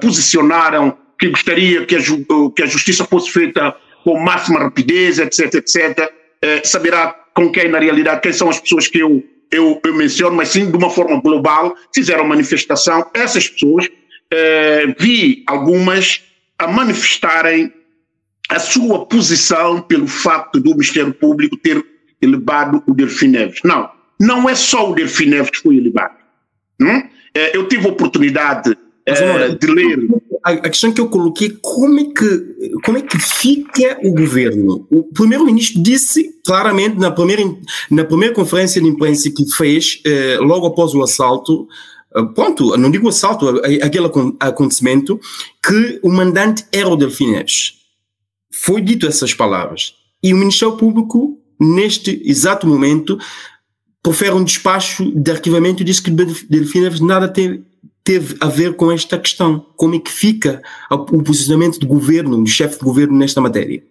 posicionaram que gostaria que a, que a justiça fosse feita com máxima rapidez, etc, etc, saberá com quem, na realidade, quem são as pessoas que eu, eu, eu menciono, mas sim de uma forma global, fizeram manifestação. Essas pessoas, vi algumas a manifestarem a sua posição pelo facto do Ministério Público ter elevado o Delfim Neves. Não, não é só o Delfim Neves que foi elevado. Hum? eu tive a oportunidade mas, é, de ler. A, questão que eu coloquei, como é que, como é que fica o governo? O primeiro-ministro disse claramente na primeira, na primeira conferência de imprensa que fez, eh, logo após o assalto, eh, ponto, não digo assalto, aquele acontecimento, que o mandante era o Delfim Neves. Foi dito essas palavras. E o Ministério Público, neste exato momento, profere um despacho de arquivamento e diz que Delfim nada tem teve a ver com esta questão. Como é que fica o posicionamento do governo, do chefe de governo nesta matéria?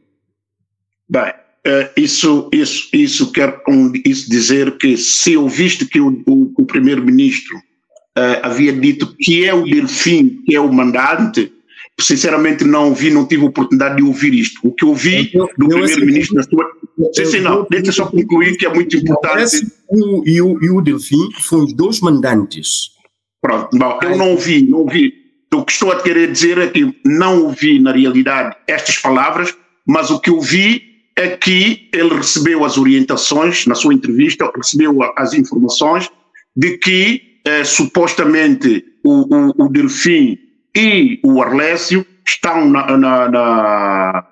Bem, eh, isso, isso, isso quer isso dizer que se ouviste que o, o, o primeiro-ministro uh, havia dito que é o Delfim, que é o mandante, sinceramente não ouvi, não tive oportunidade de ouvir isto. O que ouvi eu, do primeiro-ministro na sua... Sim, sim, não, deixa só concluir que é muito importante. O, e, o, e o Delfim foram os dois mandantes Pronto, bom, eu não ouvi, não ouvi. O que estou a querer dizer é que não ouvi, na realidade, estas palavras, mas o que eu vi é que ele recebeu as orientações, na sua entrevista, recebeu as informações de que eh, supostamente o, o, o Delfim e o Arlécio estão na, na, na,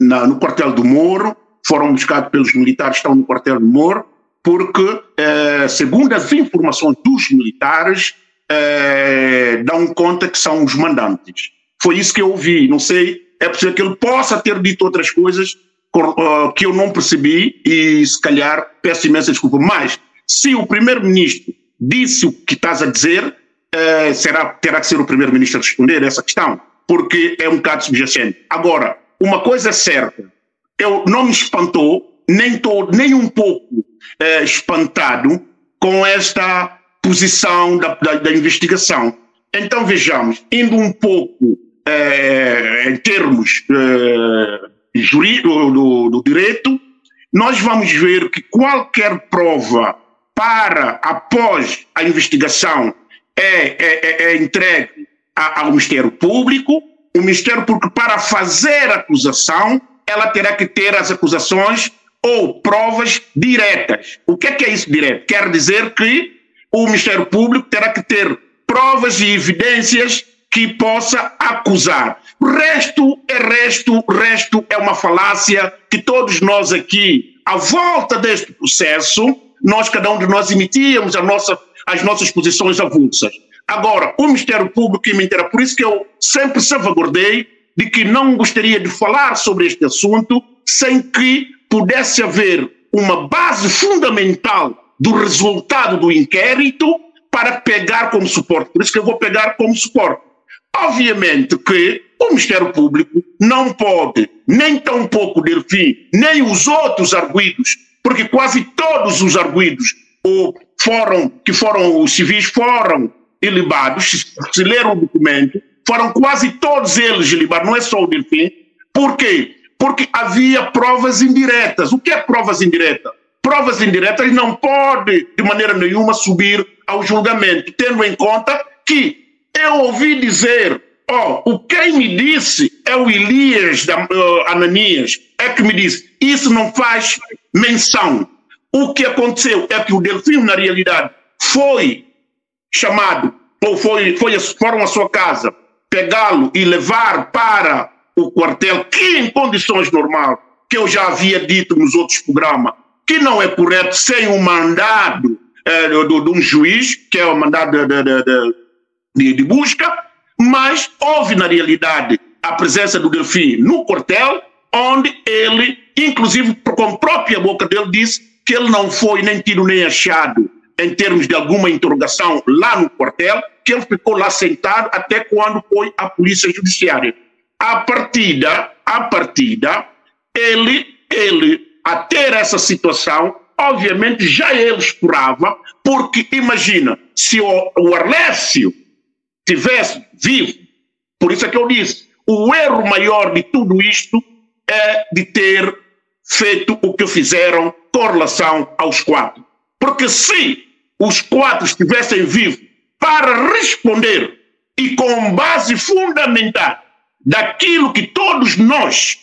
na, no quartel do Moro, foram buscados pelos militares, estão no quartel do Moro, porque, eh, segundo as informações dos militares, eh, dão conta que são os mandantes. Foi isso que eu ouvi. Não sei, é possível que ele possa ter dito outras coisas uh, que eu não percebi e, se calhar, peço imensa desculpa. Mas, se o primeiro-ministro disse o que estás a dizer, eh, será, terá que ser o primeiro-ministro a responder essa questão, porque é um bocado subjacente. Agora, uma coisa é certa, eu não me espantou, nem estou nem um pouco eh, espantado com esta posição da, da, da, investigação. Então vejamos, indo um pouco eh, em termos jurídicos do, do direito, nós vamos ver que qualquer prova para, após a investigação, é, é, é, é entregue ao Ministério Público. O Ministério Público, para fazer a acusação, ela terá que ter as acusações ou provas diretas. O que é, que é isso direto? Quer dizer que o Ministério Público terá que ter provas e evidências que possa acusar. Resto é resto, resto é uma falácia que todos nós aqui, à volta deste processo, nós, cada um de nós, emitíamos a nossa, as nossas posições avulsas. Agora, o Ministério Público e Mentira, por isso que eu sempre salvaguardei de que não gostaria de falar sobre este assunto sem que pudesse haver uma base fundamental do resultado do inquérito para pegar como suporte. Por isso que eu vou pegar como suporte. Obviamente que o Ministério Público não pode, nem tão pouco Delfim, nem os outros arguidos porque quase todos os arguidos ou foram, que foram os civis foram ilibados, se, se ler o documento, foram quase todos eles ilibados, não é só o Delfim. Por quê? Porque havia provas indiretas. O que é provas indiretas? Provas indiretas não pode, de maneira nenhuma, subir ao julgamento, tendo em conta que eu ouvi dizer, ó, oh, o quem me disse é o Elias da, uh, Ananias, é que me disse, isso não faz menção. O que aconteceu é que o Delfim, na realidade, foi chamado, ou foi, foi, foram à sua casa pegá-lo e levar para o quartel, que em condições normais, que eu já havia dito nos outros programas, que não é correto sem o um mandado é, de, de, um juiz, que é o mandado de, de, de busca, mas houve na realidade a presença do Delfim no quartel, onde ele inclusive com a própria boca dele disse que ele não foi nem tido nem achado em termos de alguma interrogação lá no quartel, que ele ficou lá sentado até quando foi a polícia judiciária. A partida, a partida, ele, ele, a ter essa situação, obviamente já ele esperava, porque imagina, se o, o tivesse vivo, por isso é que eu disse, o erro maior de tudo isto é de ter feito o que fizeram com relação aos quatro. Porque se os quatro estivessem vivos para responder e com base fundamental daquilo que todos nós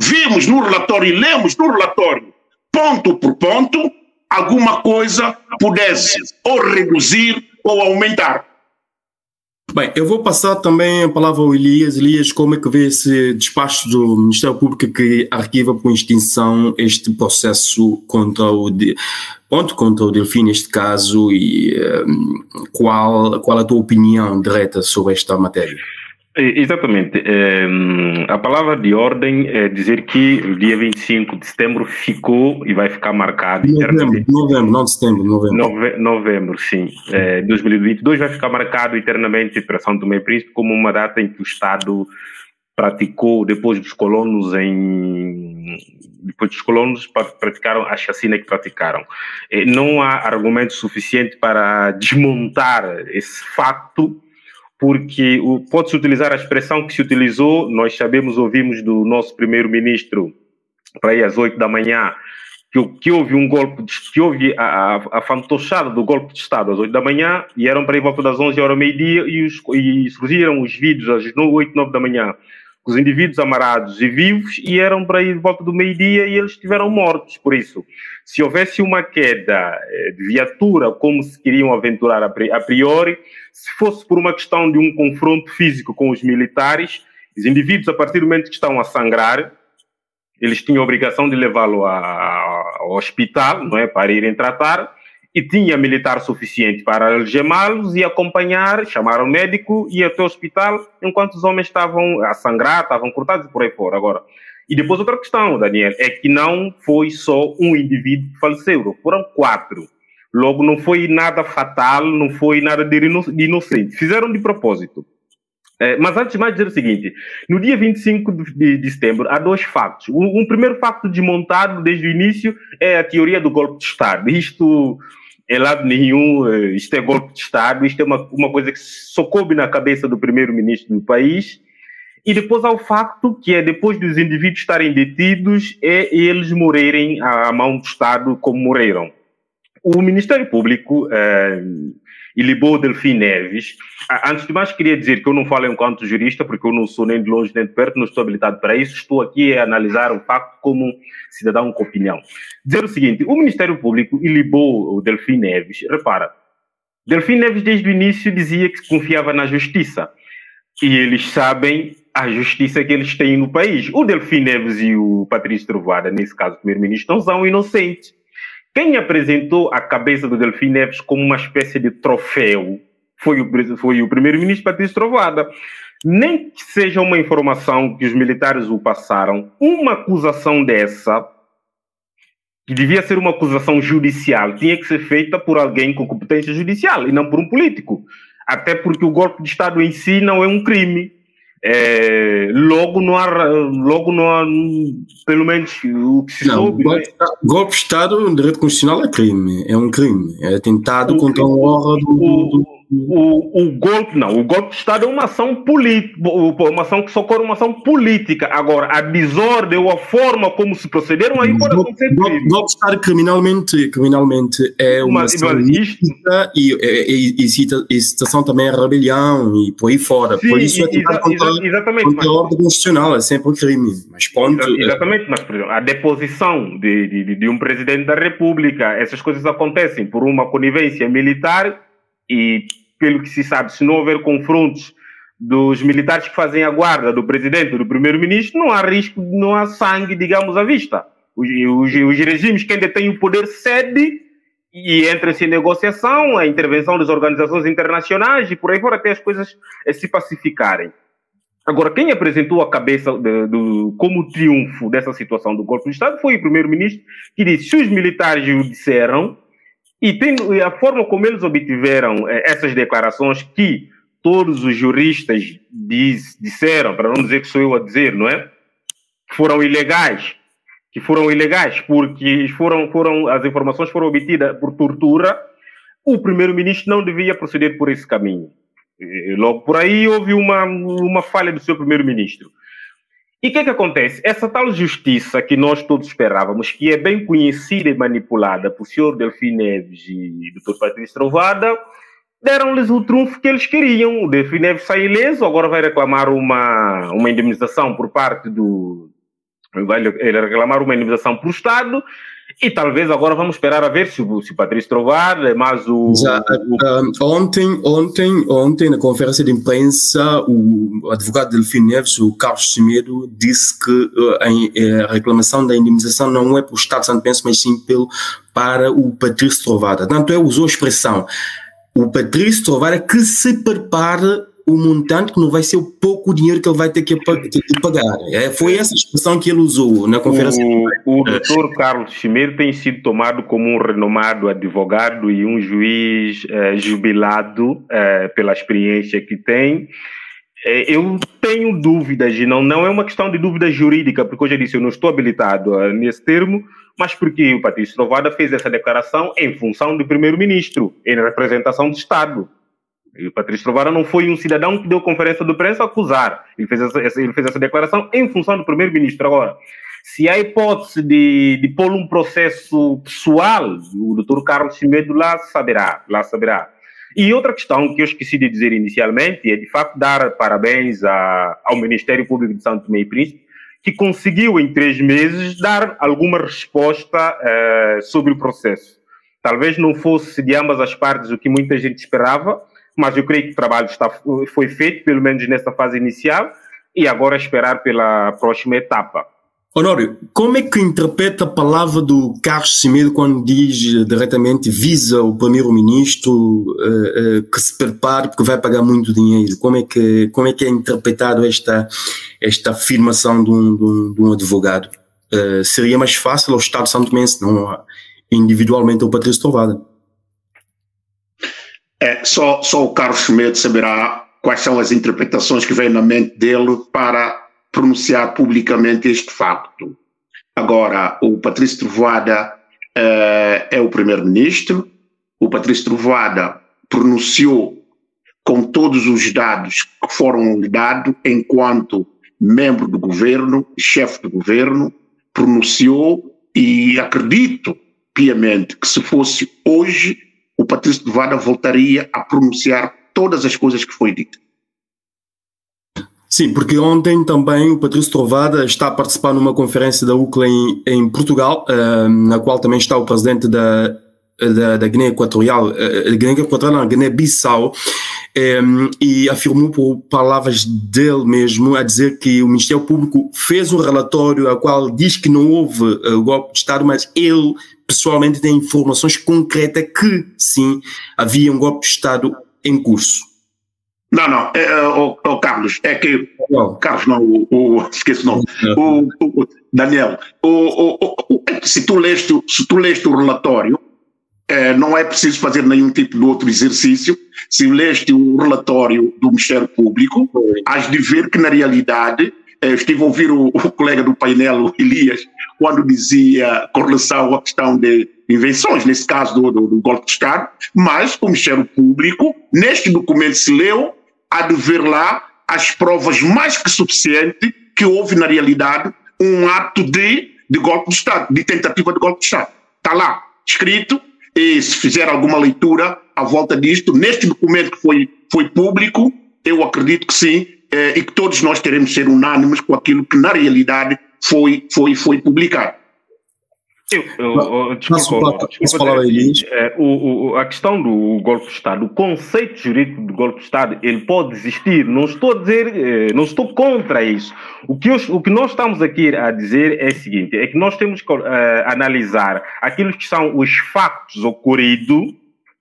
vimos no relatório e lemos no relatório, ponto por ponto, alguma coisa pudesse ou reduzir ou aumentar. Bem, eu vou passar também a palavra ao Elias. Elias, como é que vê esse despacho do Ministério Público que arquiva por extinção este processo contra o, ponto contra o Delfim neste caso e um, qual, qual a tua opinião direta sobre esta matéria? Exatamente. a palavra de ordem é dizer que o dia 25 de setembro ficou e vai ficar marcado. Novembro, novembro não de setembro, novembro. Nove, novembro, sim. É, 2022 vai ficar marcado eternamente para São Tomé e Príncipe como uma data em que o Estado praticou, depois dos colonos em depois dos colonos praticaram a chacina que praticaram. Não há argumento suficiente para desmontar esse facto porque pode-se utilizar a expressão que se utilizou, nós sabemos, ouvimos do nosso primeiro-ministro para aí às oito da manhã, que, que, houve um golpe, que houve a, a, a fantochada do golpe de Estado às oito da manhã, e eram para aí volta das onze horas ao meio-dia, e, e surgiram os vídeos às oito, nove da manhã, os indivíduos amarrados e vivos e eram para ir de volta do meio-dia e eles estiveram mortos. Por isso, se houvesse uma queda eh, de viatura, como se queriam aventurar a priori, se fosse por uma questão de um confronto físico com os militares, os indivíduos, a partir do momento que estão a sangrar, eles tinham a obrigação de levá-lo ao hospital, não é, para irem tratar, e tinha militar suficiente para algemá-los e acompanhar, chamar o médico e até o hospital enquanto os homens estavam a sangrar, estavam cortados e por aí fora. Agora, e depois outra questão, Daniel, é que não foi só um indivíduo que faleceu, foram quatro. Logo, não foi nada fatal, não foi nada de inocente. Fizeram de propósito. É, mas antes de mais dizer o seguinte, no dia 25 de, de setembro há dois factos. Um, um, primeiro facto desmontado desde o início é a teoria do golpe de Estado. Isto é lado nenhum, isto é golpe de Estado, isto é uma, uma coisa que só coube na cabeça do primeiro-ministro do país. E depois há o facto que é depois dos indivíduos estarem detidos, é eles morrerem à mão do Estado como morreram. O Ministério Público eh, ilibou Delfim Neves. Antes de mais, queria dizer que eu não falo enquanto jurista, porque eu não sou nem de longe nem de perto, não estou habilitado para isso. Estou aqui a analisar o facto como cidadão com opinião. Dizer o seguinte: o Ministério Público ilibou o Delfim Neves. Repara, Delfim Neves desde o início dizia que confiava na justiça. E eles sabem a justiça que eles têm no país. O Delfim Neves e o Patrício Trovada, nesse caso o primeiro-ministro, não são inocentes. Quem apresentou a cabeça do Delfim Neves como uma espécie de troféu foi o, foi o primeiro-ministro Patrício Trovada. Nem que seja uma informação que os militares o passaram, uma acusação dessa, que devia ser uma acusação judicial, tinha que ser feita por alguém com competência judicial e não por um político. Até porque o golpe de Estado em si não é um crime. É, logo não há, logo não há, pelo menos o que se não, soube. Golpe, né? golpe de Estado, no direito constitucional, é crime, é um crime, é atentado o, contra a honra do, do, o, o golpe, não, o golpe de Estado é uma ação política, uma ação que socorre uma ação política. Agora, a desordem ou a forma como se procederam, aí pode acontecer. Golpe, golpe de Estado criminalmente, criminalmente é uma mas, ação isto... e, e, e, e citação também é rebelião e por aí fora. Sim, por isso é exa, contra, exatamente, contra a ordem constitucional, é sempre um crime. Mas ponto. Exatamente, mas por exemplo, a deposição de, de, de um presidente da República, essas coisas acontecem por uma conivência militar e pelo que se sabe, se não houver confrontos dos militares que fazem a guarda do presidente, do primeiro-ministro, não há risco, não há sangue, digamos, à vista. Os, os, os regimes que ainda têm o poder cede e entra-se em negociação, a intervenção das organizações internacionais e por aí fora até as coisas eh, se pacificarem. Agora, quem apresentou a cabeça de, de, como triunfo dessa situação do golpe de Estado foi o primeiro-ministro, que disse: se os militares o disseram, e tendo, a forma como eles obtiveram eh, essas declarações que todos os juristas diz, disseram, para não dizer que sou eu a dizer, não é? Foram ilegais, que foram ilegais porque foram, foram, as informações foram obtidas por tortura, o primeiro-ministro não devia proceder por esse caminho. E logo por aí houve uma, uma falha do seu primeiro-ministro. E o que, é que acontece? Essa tal justiça que nós todos esperávamos, que é bem conhecida e manipulada por senhor Delfim Neves e Dr. Patrício Trovada, deram-lhes o trunfo que eles queriam. O Delfim Neves sai ileso, agora vai reclamar uma, uma indemnização por parte do. Vai reclamar uma indemnização para o Estado e talvez agora vamos esperar a ver se, o, se o Patrício Trovar, é mas o, Já. Um, ontem, ontem, ontem, na conferência de imprensa, o advogado Delfim Neves, o Carlos Cimedo, disse que a, a, reclamação da indemnização não é para o Estado Santo Penso, mas sim pelo, para o Patrício Trovada. Tanto é, usou a expressão o Patrício Trovada que se prepare o montante que não vai ser o pouco dinheiro que ele vai ter que, pagar. É, foi essa expressão que ele usou na conferência. O, o doutor Carlos Chimeiro tem sido tomado como um renomado advogado e um juiz eh, jubilado eh, pela experiência que tem. Eh, eu tenho dúvidas, e não, não é uma questão de dúvida jurídica, porque eu já disse, eu não estou habilitado nesse termo, mas porque o Patrício Trovada fez essa declaração em função do primeiro-ministro, em representação do Estado. E o Patrício Trovara não foi um cidadão que deu conferência de imprensa acusar. Ele fez essa, ele fez essa declaração em função do primeiro-ministro. Agora, se há hipótese de, de pôr um processo pessoal, o doutor Carlos Chimedo lá saberá, lá saberá. E outra questão que eu esqueci de dizer inicialmente é, de facto, dar parabéns a, ao Ministério Público de Santo Tomé e Príncipe, que conseguiu, em três meses, dar alguma resposta uh, sobre o processo. Talvez não fosse de ambas as partes o que muita gente esperava, mas eu creio que o trabalho está, foi feito, pelo menos nessa fase inicial, e agora esperar pela próxima etapa. Honório, como é que interpreta a palavra do Carlos Cimedo quando diz diretamente visa o primeiro-ministro uh, uh, que se prepare porque vai pagar muito dinheiro? Como é que, como é, que é interpretado esta, esta afirmação de um, de um, de um advogado? Uh, seria mais fácil ao Estado Santo Mense, não individualmente ao Patrício Trovada? É, só, só o Carlos Cimedo saberá quais são as interpretações que vêm na mente dele para pronunciar publicamente este facto. Agora, o Patrício Trovoada uh, é o primeiro-ministro, o Patrício Trovoada pronunciou com todos os dados que foram lhe dados enquanto membro do governo, chefe do governo, pronunciou e acredito piamente que se fosse hoje, o Patrício Trovoada voltaria a pronunciar todas as coisas que foi dito. Sim, porque ontem também o Patrício Trovada está a participar numa conferência da UCLA em, em Portugal, uh, na qual também está o presidente da, da, da Guiné Equatorial, uh, Guiné Equatorial, não, Guiné-Bissau, um, e afirmou por palavras dele mesmo a dizer que o Ministério Público fez um relatório a qual diz que não houve uh, golpe de Estado, mas ele pessoalmente tem informações concretas que sim havia um golpe de Estado em curso. Não, não, é, é, o, o, Carlos, é que. O Carlos, não, o, o esqueci o nome. O, o Daniel, o, o, se, tu leste, se tu leste o relatório, é, não é preciso fazer nenhum tipo de outro exercício. Se leste o relatório do Ministério Público, has de ver que, na realidade, é, estive a ouvir o, o colega do painel, o Elias, quando dizia com relação à questão de invenções, nesse caso do, do, do golpe de Estado, mas o Ministério Público, neste documento se leu, há de ver lá as provas mais que suficientes que houve na realidade um ato de, de golpe de Estado, de tentativa de golpe de Estado. Está lá, escrito, e se fizer alguma leitura à volta disto, neste documento que foi, foi público, eu acredito que sim, eh, e que todos nós queremos ser unânimes com aquilo que na realidade foi, foi, foi publicado. Eu, eu, eu, desculpa, desculpa é, o, o, a questão do golpe de Estado, o conceito jurídico do golpe de Estado, ele pode existir. Não estou a dizer, eh, não estou contra isso. O que, eu, o que nós estamos aqui a dizer é o seguinte: é que nós temos que uh, analisar aquilo que são os factos ocorridos,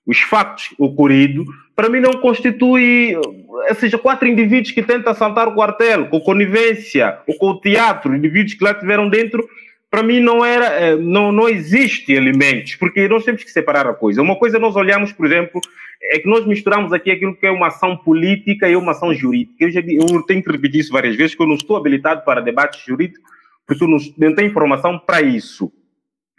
os factos ocorridos, para mim não constitui, ou seja, quatro indivíduos que tentam assaltar o quartel, com conivência, ou com o teatro, indivíduos que lá estiveram dentro para mim não era, eh, não, não existe elementos, porque nós temos que separar a coisa. Uma coisa nós olhamos, por exemplo, é que nós misturamos aqui aquilo que é uma ação política e uma ação jurídica. Eu, já, eu tenho que repetir isso várias vezes, que eu não estou habilitado para debate jurídico, porque eu não, não tenho informação para isso.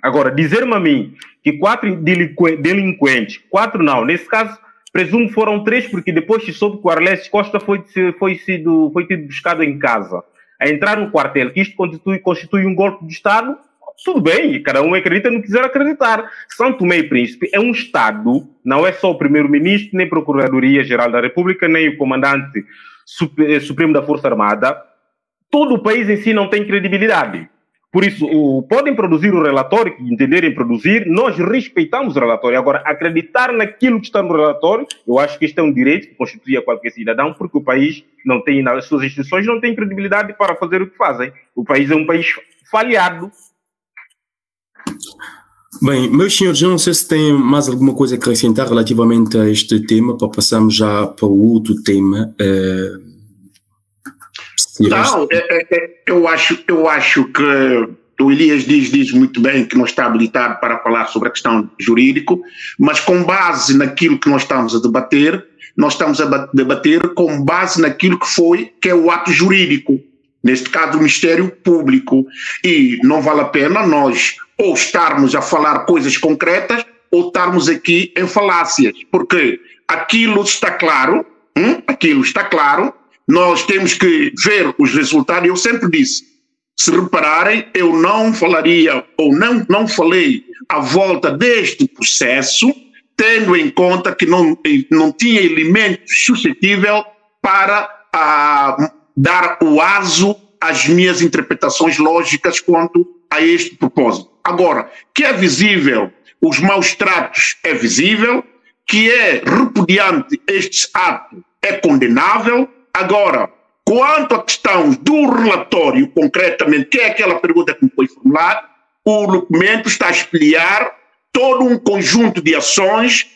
Agora, dizer-me a mim que quatro delinquentes, quatro não, nesse caso, presumo foram três, porque depois se soube que o Arles Costa foi, foi, sido, foi tido buscado em casa a entrar no quartel, que isto constitui, constitui um golpe de Estado, tudo bem, cada um acredita no que quiser acreditar. São Tomé e Príncipe é um Estado, não é só o primeiro-ministro, nem Procuradoria-Geral da República, nem o comandante eh, supremo da Força Armada. Todo o país em si não tem credibilidade. Por isso, o, podem produzir o relatório que entenderem produzir, nós respeitamos o relatório. Agora, acreditar naquilo que está no relatório, eu acho que este é um direito que constitui a qualquer cidadão, porque o país não tem, as suas instituições não têm credibilidade para fazer o que fazem. O país é um país falhado. Bem, meus senhores, não sei se tem mais alguma coisa a acrescentar relativamente a este tema, para passarmos já para o outro tema. Uh não, é, é, é, eu, acho, eu acho que o Elias diz, diz muito bem que não está habilitado para falar sobre a questão jurídica, mas com base naquilo que nós estamos a debater, nós estamos a debater com base naquilo que foi, que é o ato jurídico, neste caso o Ministério Público. E não vale a pena nós ou estarmos a falar coisas concretas ou estarmos aqui em falácias, porque aquilo está claro, hum? aquilo está claro, nós temos que ver os resultados. Eu sempre disse, se repararem, eu não falaria ou não, não falei à volta deste processo tendo em conta que não, não tinha elementos suscetível para ah, dar o aso às minhas interpretações lógicas quanto a este propósito. Agora, que é visível, os maus tratos é visível, que é repudiante este ato é condenável. Agora, quanto à questão do relatório, concretamente, que é aquela pergunta que me foi formulada, o documento está a explicar todo um conjunto de ações,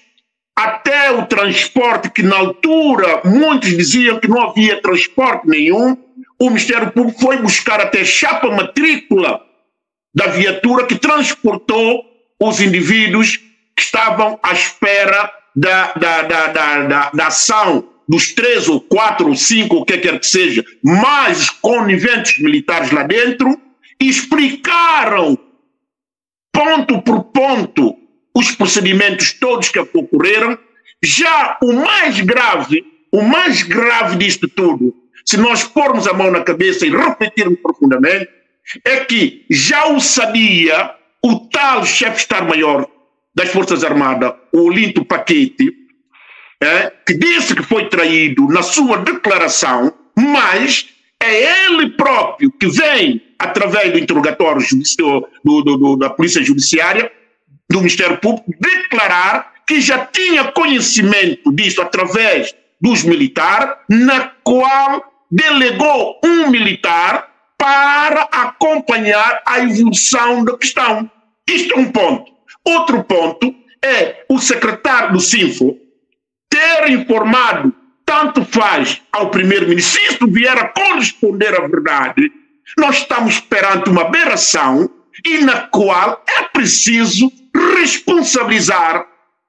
até o transporte, que na altura muitos diziam que não havia transporte nenhum, o Ministério Público foi buscar até chapa matrícula da viatura que transportou os indivíduos que estavam à espera da, da, da, da, da ação dos três ou quatro ou cinco, o que quer que seja, mais coniventes militares lá dentro, explicaram ponto por ponto os procedimentos todos que ocorreram. Já o mais grave, o mais grave disto tudo, se nós pormos a mão na cabeça e refletirmos profundamente, é que já o sabia o tal chefe de Estado-Maior das Forças Armadas, o Olinto Paquete, é, que disse que foi traído na sua declaração, mas é ele próprio que vem, através do interrogatório do, do, do, da Polícia Judiciária, do Ministério Público, declarar que já tinha conhecimento disso através dos militares, na qual delegou um militar para acompanhar a evolução da questão. Isto é um ponto. Outro ponto é o secretário do Sinfo ter informado, tanto faz ao primeiro-ministro, se isso vier a corresponder à verdade, nós estamos perante uma aberração e na qual é preciso responsabilizar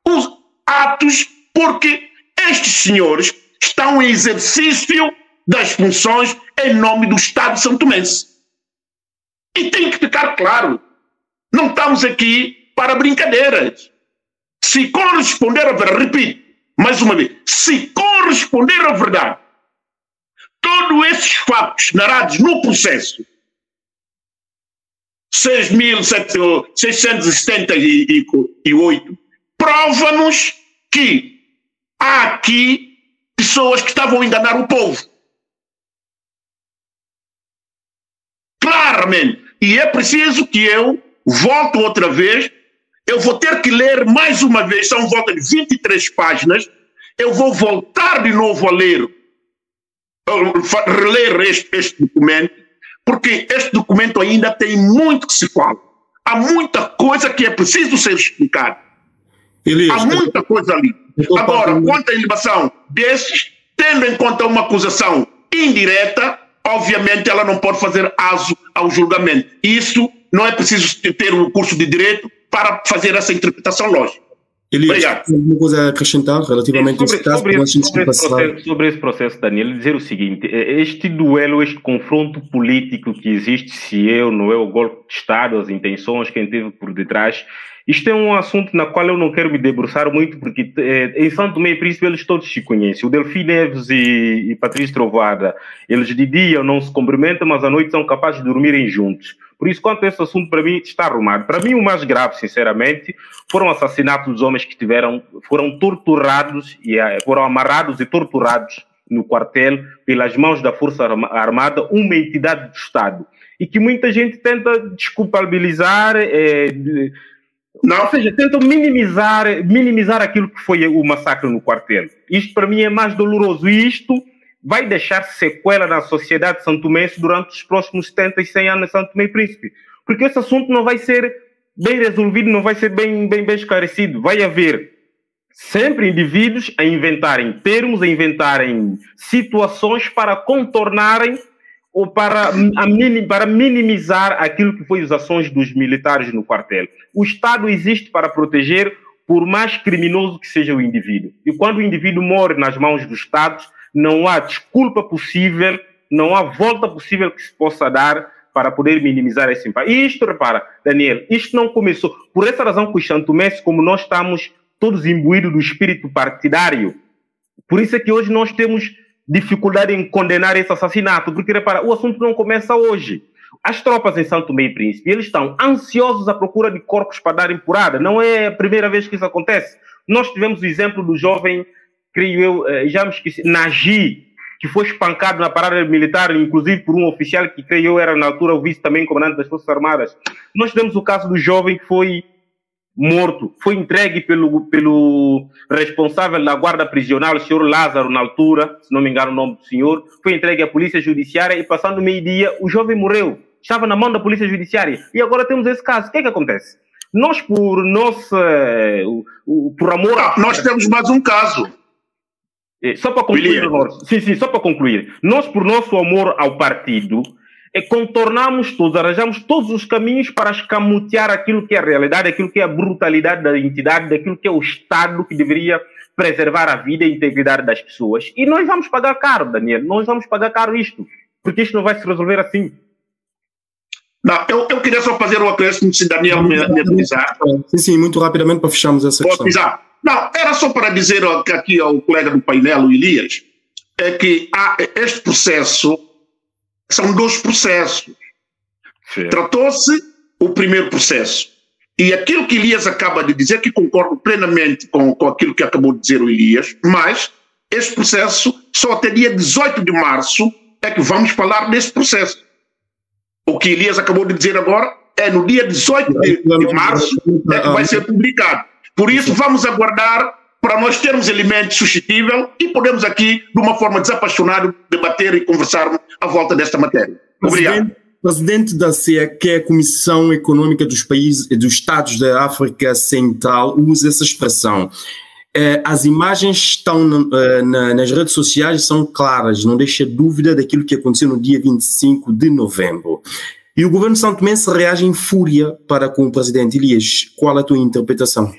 os atos, porque estes senhores estão em exercício das funções em nome do Estado santomense. E tem que ficar claro, não estamos aqui para brincadeiras. Se corresponder à verdade, repito, mais uma vez, se corresponder à verdade, todos esses fatos narrados no processo, 6.678, prova-nos que há aqui pessoas que estavam a enganar o povo. Claramente. E é preciso que eu volte outra vez. Eu vou ter que ler mais uma vez, são volta de 23 páginas. Eu vou voltar de novo a ler, reler este, este documento, porque este documento ainda tem muito que se fala. Há muita coisa que é preciso ser explicada. Elias, Há muita coisa ali. Agora, quanto à elevação desses, tendo em conta uma acusação indireta, obviamente ela não pode fazer aso ao julgamento. Isso não é preciso ter um curso de direito para fazer essa interpretação lógica. Elias, Obrigado. alguma coisa a acrescentar relativamente sobre, a esse caso? Sobre, esse, sobre, esse processo, sobre esse processo, Daniel, dizer o seguinte: é, este duelo, este confronto político que existe, se eu, não é o golpe de Estado, as intenções, quem teve por detrás, isto é um assunto na qual eu não quero me debruçar muito, porque eh, em Santo e Príncipe eles todos se conhecem. O Delfim Neves e, e Patrícia Trovada, eles de dia não se cumprimentam, mas à noite são capazes de dormirem juntos. Por isso, quanto a esse assunto, para mim, está arrumado. Para mim, o mais grave, sinceramente, foram assassinatos dos homens que tiveram, foram torturados, e eh, foram amarrados e torturados no quartel pelas mãos da Força Armada, uma entidade do Estado. E que muita gente tenta desculpabilizar, é, não. Ou seja, tentam minimizar, minimizar aquilo que foi o massacre no quartel. Isto para mim é mais doloroso e isto vai deixar sequela na sociedade santomense durante os próximos 70 e 100 anos em Santo Tomé e Príncipe. Porque esse assunto não vai ser bem resolvido, não vai ser bem, bem, bem esclarecido. Vai haver sempre indivíduos a inventarem termos, a inventarem situações para contornarem ou para, a, para minimizar aquilo que foi as ações dos militares no quartel. O Estado existe para proteger, por mais criminoso que seja o indivíduo. E quando o indivíduo morre nas mãos do Estado, não há desculpa possível, não há volta possível que se possa dar para poder minimizar esse impacto. E isto, repara, Daniel, isto não começou. Por essa razão que os santomenses, como nós estamos todos imbuídos do espírito partidário, por isso é que hoje nós temos dificuldade em condenar esse assassinato, porque repara, o assunto não começa hoje. As tropas em Santo Meio Príncipe, eles estão ansiosos à procura de corpos para dar empurrada. Não é a primeira vez que isso acontece. Nós tivemos o exemplo do jovem, creio eu, eh, já me esqueci, Nagi, que foi espancado na parada militar, inclusive por um oficial que creio eu era na altura o vice também comandante das Forças Armadas. Nós tivemos o caso do jovem que foi morto, foi entregue pelo, pelo responsável da guarda prisional, o senhor Lázaro, na altura, se não me engano o nome do senhor, foi entregue à polícia judiciária e passando meio-dia o jovem morreu, estava na mão da polícia judiciária. E agora temos esse caso. O que é que acontece? Nós, por nossa. por amor a... Nós temos mais um caso. É, só para concluir, sim, sim, só para concluir. Nós, por nosso amor ao partido, contornamos todos, arranjamos todos os caminhos para escamotear aquilo que é a realidade, aquilo que é a brutalidade da entidade, daquilo que é o Estado que deveria preservar a vida e a integridade das pessoas. E nós vamos pagar caro, Daniel, nós vamos pagar caro isto, porque isto não vai se resolver assim. Não, eu, eu queria só fazer um acréscimo, se Daniel me, me avisar. Sim, sim, muito rapidamente para fecharmos essa Vou questão. Avisar. Não, era só para dizer aqui ao colega do painel, o Elias, é que há este processo são dois processos. Tratou-se o primeiro processo. E aquilo que Elias acaba de dizer, que concordo plenamente com, com aquilo que acabou de dizer o Elias, mas este processo, só até dia 18 de março, é que vamos falar desse processo. O que Elias acabou de dizer agora é no dia 18 de, de março é que vai ser publicado. Por isso, vamos aguardar para nós termos elementos suscetíveis e podemos aqui, de uma forma desapaixonada, debater e conversarmos à volta desta matéria. Obrigado. Presidente da CEA, que é a Comissão Econômica dos Países dos Estados da África Central, usa essa expressão. Eh, as imagens estão eh, nas redes sociais são claras, não deixa dúvida daquilo que aconteceu no dia 25 de novembro. E o governo São Tomé se reage em fúria para com o presidente Elias. Qual a tua interpretação?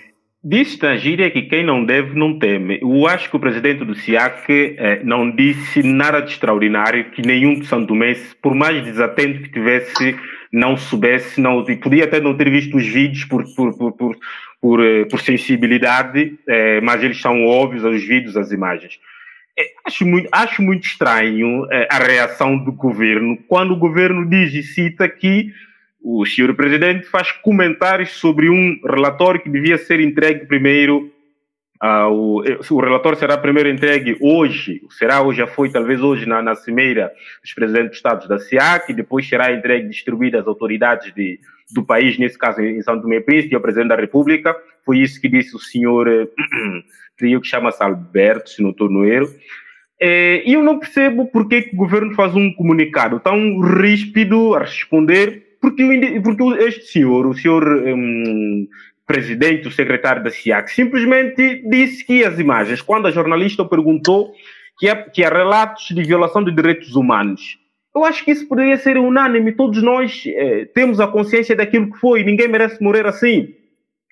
Disse na gíria que quem não deve não teme. Eu acho que o presidente do SIAC eh, não disse nada de extraordinário que nenhum santomense, por mais desatento que tivesse, não soubesse, não, podia até não ter visto os vídeos por, por, por, por, por, eh, por sensibilidade, eh, mas eles são óbvios, os vídeos, as imagens. Eh, acho, muito, acho muito estranho eh, a reação do governo quando o governo diz e cita que o senhor presidente faz comentários sobre um relatório que devia ser entregue primeiro. Uh, o, relatório será primeiro entregue hoje, será hoje, já foi talvez hoje na, na cimeira dos presidentes dos Estados da SIAC, e depois será entregue distribuído às autoridades de, do país, nesse caso em São Tomé e Príncipe, ao presidente da República. Foi isso que disse o senhor, creio que chama-se Alberto, se não estou no erro. Eh, e eu não percebo por que, que o governo faz um comunicado tão ríspido a responder porque, porque este senhor, o senhor um, presidente, o secretário da SIAC, simplesmente disse que as imagens, quando a jornalista perguntou que, há, que há relatos de violação de direitos humanos, eu acho que isso poderia ser unânime. Todos nós eh, temos a consciência daquilo que foi. Ninguém merece morrer assim.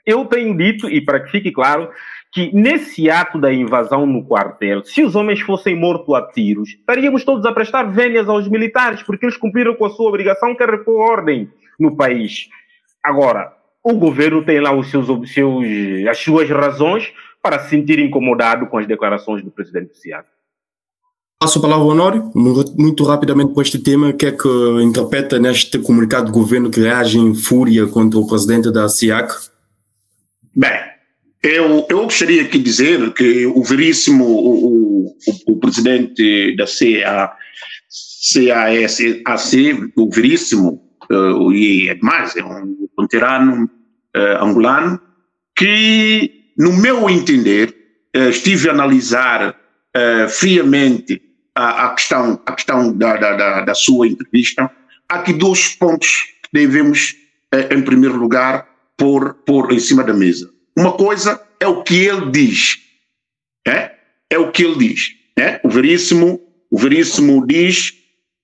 Eu tenho dito, e para que fique claro, que nesse ato da invasão no quartel, se os homens fossem mortos a tiros, estaríamos todos a prestar vênias aos militares, porque eles cumpriram com a sua obrigação, que é repor ordem no país. Agora, o governo tem lá os seus, os seus, as suas razões para se sentir incomodado com as declarações do presidente do SIAC. Passo a palavra ao Honório, muito rapidamente com este tema, o que é que interpreta neste comunicado do governo que reage em fúria contra o presidente da SIAC? Bem, eu, eu gostaria de dizer que o veríssimo, o, o, o presidente da CA, CASAC, o veríssimo, uh, e é mais, é um veterano uh, angolano, que, no meu entender, uh, estive a analisar friamente a, a, questão, a questão da, da, da, sua entrevista. Há aqui dois pontos que devemos, em primeiro lugar, pôr, pôr em cima da mesa. Uma coisa é o que ele diz. É, é o que ele diz. É? O Veríssimo, o Veríssimo diz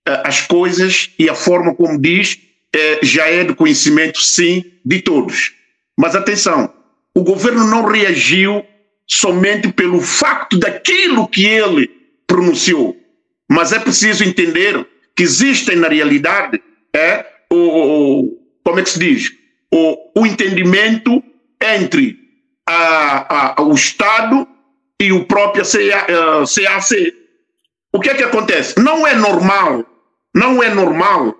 uh, as coisas e a forma como diz uh, já é de conhecimento, sim, de todos. Mas atenção, o governo não reagiu somente pelo facto daquilo que ele pronunciou. Mas é preciso entender que existem na realidade é, o, o como é que se diz? O, o entendimento entre a, a, o Estado e o próprio CAC. Eh, o que é que acontece? Não é normal, não é normal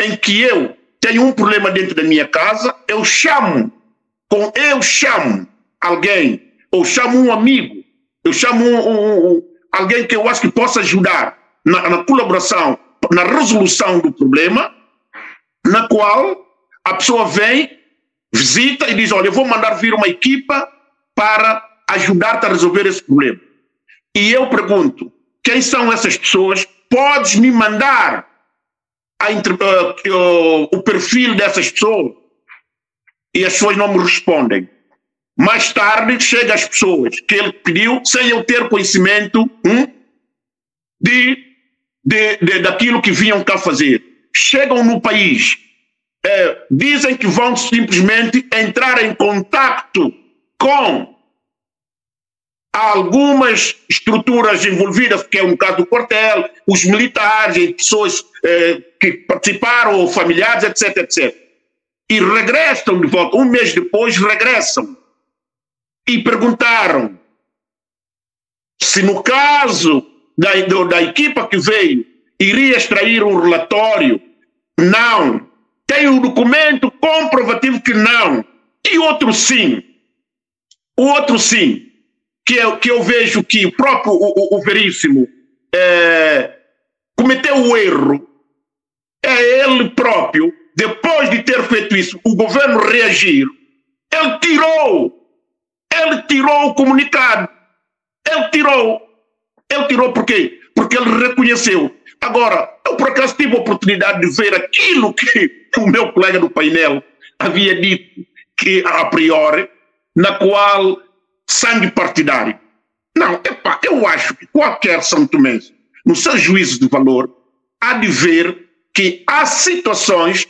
em que eu tenho um problema dentro da minha casa, eu chamo, com eu chamo alguém, ou chamo um amigo, eu chamo um, um, um, alguém que eu acho que possa ajudar na, na colaboração, na resolução do problema, na qual a pessoa vem, visita e diz: Olha, eu vou mandar vir uma equipa para ajudar-te a resolver esse problema. E eu pergunto: quem são essas pessoas? Podes me mandar uh, uh, o perfil dessas pessoas? E as pessoas não me respondem. Mais tarde chega as pessoas que ele pediu sem eu ter conhecimento hum, de, de, de, daquilo que vinham cá fazer. Chegam no país, é, dizem que vão simplesmente entrar em contato com algumas estruturas envolvidas, que é um caso do quartel, os militares, pessoas eh, que participaram, ou familiares, etc, etc. E regressam de volta, um mês depois regressam. E perguntaram se no caso da, da equipa que veio iria extrair um relatório. Não. Tem um documento comprovativo que não. E outro sim. O outro sim que eu, que eu vejo que o próprio o, o, Veríssimo é, cometeu o erro, é ele próprio, depois de ter feito isso, o governo reagir, ele tirou, ele tirou o comunicado, ele tirou, ele tirou por quê? Porque ele reconheceu. Agora, eu por acaso tive a oportunidade de ver aquilo que o meu colega do painel havia dito, que a priori, na qual sangue partidário. Não, epa, eu acho que qualquer São Tomé, no seu juízo de valor, há de ver que há situações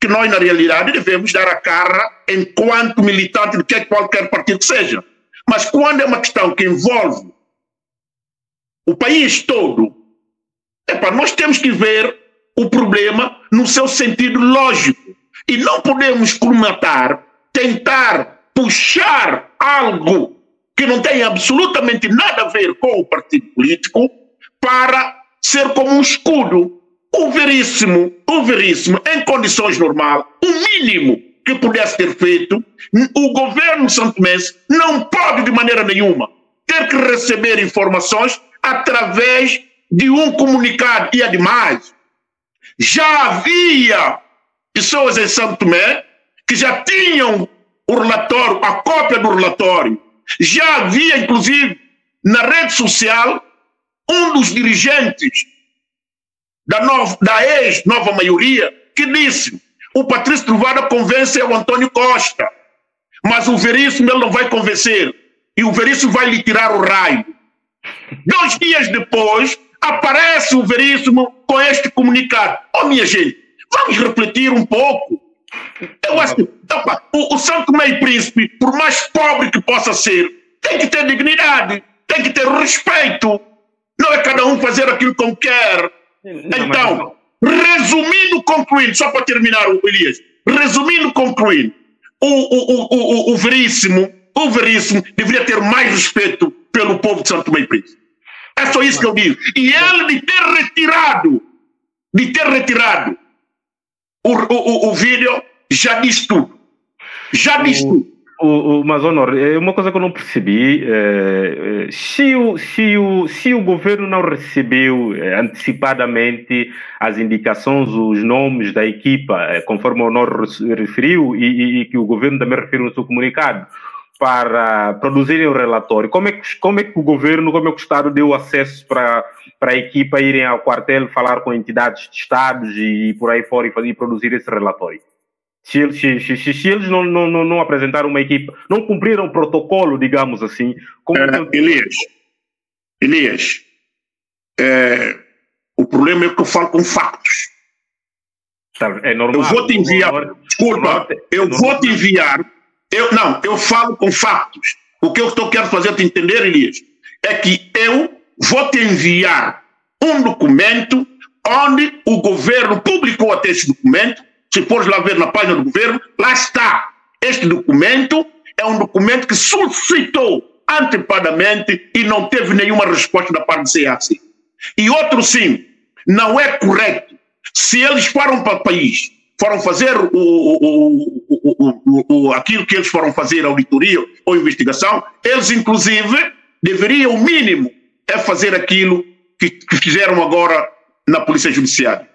que nós, na realidade, devemos dar a cara enquanto militante de qualquer partido que seja. Mas quando é uma questão que envolve o país todo, epa, nós temos que ver o problema no seu sentido lógico. E não podemos colmatar, tentar puxar algo que não tem absolutamente nada a ver com o partido político para ser como um escudo. O veríssimo, o veríssimo, em condições normais, o mínimo que pudesse ter feito, o governo santomense não pode de maneira nenhuma ter que receber informações através de um comunicado. E ademais, já havia pessoas em Santo Tomé que já tinham o relatório, a cópia do relatório. Já havia, inclusive, na rede social, um dos dirigentes da, nova, da ex-nova maioria que disse: o Patrício Trovada convence o Antônio Costa, mas o Veríssimo ele não vai convencer, e o Veríssimo vai lhe tirar o raio. Dois dias depois, aparece o Veríssimo com este comunicado. Oh, minha gente, vamos refletir um pouco. Eu acho que opa, o, o Santo Meio Príncipe, por mais pobre que possa ser, tem que ter dignidade, tem que ter respeito. Não é cada um fazer aquilo como quer. Então, resumindo, concluindo, só para terminar, o Elias, resumindo, concluindo, o, o, o, o, o Veríssimo, o Veríssimo deveria ter mais respeito pelo povo de Santo Meio Príncipe. É só isso que eu digo. E ele de ter retirado, de ter retirado o, o, o vídeo já diz tudo. Já diz tudo. O, o, mas, Honor, é uma coisa que eu não percebi. É, se, o, se, o, se o governo não recebeu é, antecipadamente as indicações, os nomes da equipa, é, conforme o Honor referiu, e, e, e, que o governo também referiu no seu comunicado, para produzirem o relatório, como é, que, como é que o governo, como é que o Estado deu acesso para, para a equipa irem ao quartel, falar com entidades de Estados e por aí fora e, fazer, e produzir esse relatório? Se eles, se, se, se eles não, não, não, apresentaram uma equipa, não cumpriram o protocolo, digamos assim. Como é, Elias, Elias é, o problema é que eu falo com factos. Tá, é normal. Eu vou te enviar, desculpa, eu vou te enviar eu, não, eu falo com fatos. O que eu estou querendo fazer te entender, Elias, é que eu vou te enviar um documento onde o governo publicou até esse documento. Se fores lá ver na página do governo, lá está. Este documento é um documento que suscitou antecipadamente e não teve nenhuma resposta da parte do CAC. E outro sim, não é correto. Se eles foram para o país foram fazer o, o, o, o, aquilo que eles foram fazer, auditoria ou investigação, eles inclusive deveriam, o mínimo, é fazer aquilo que, que fizeram agora na Polícia Judiciária.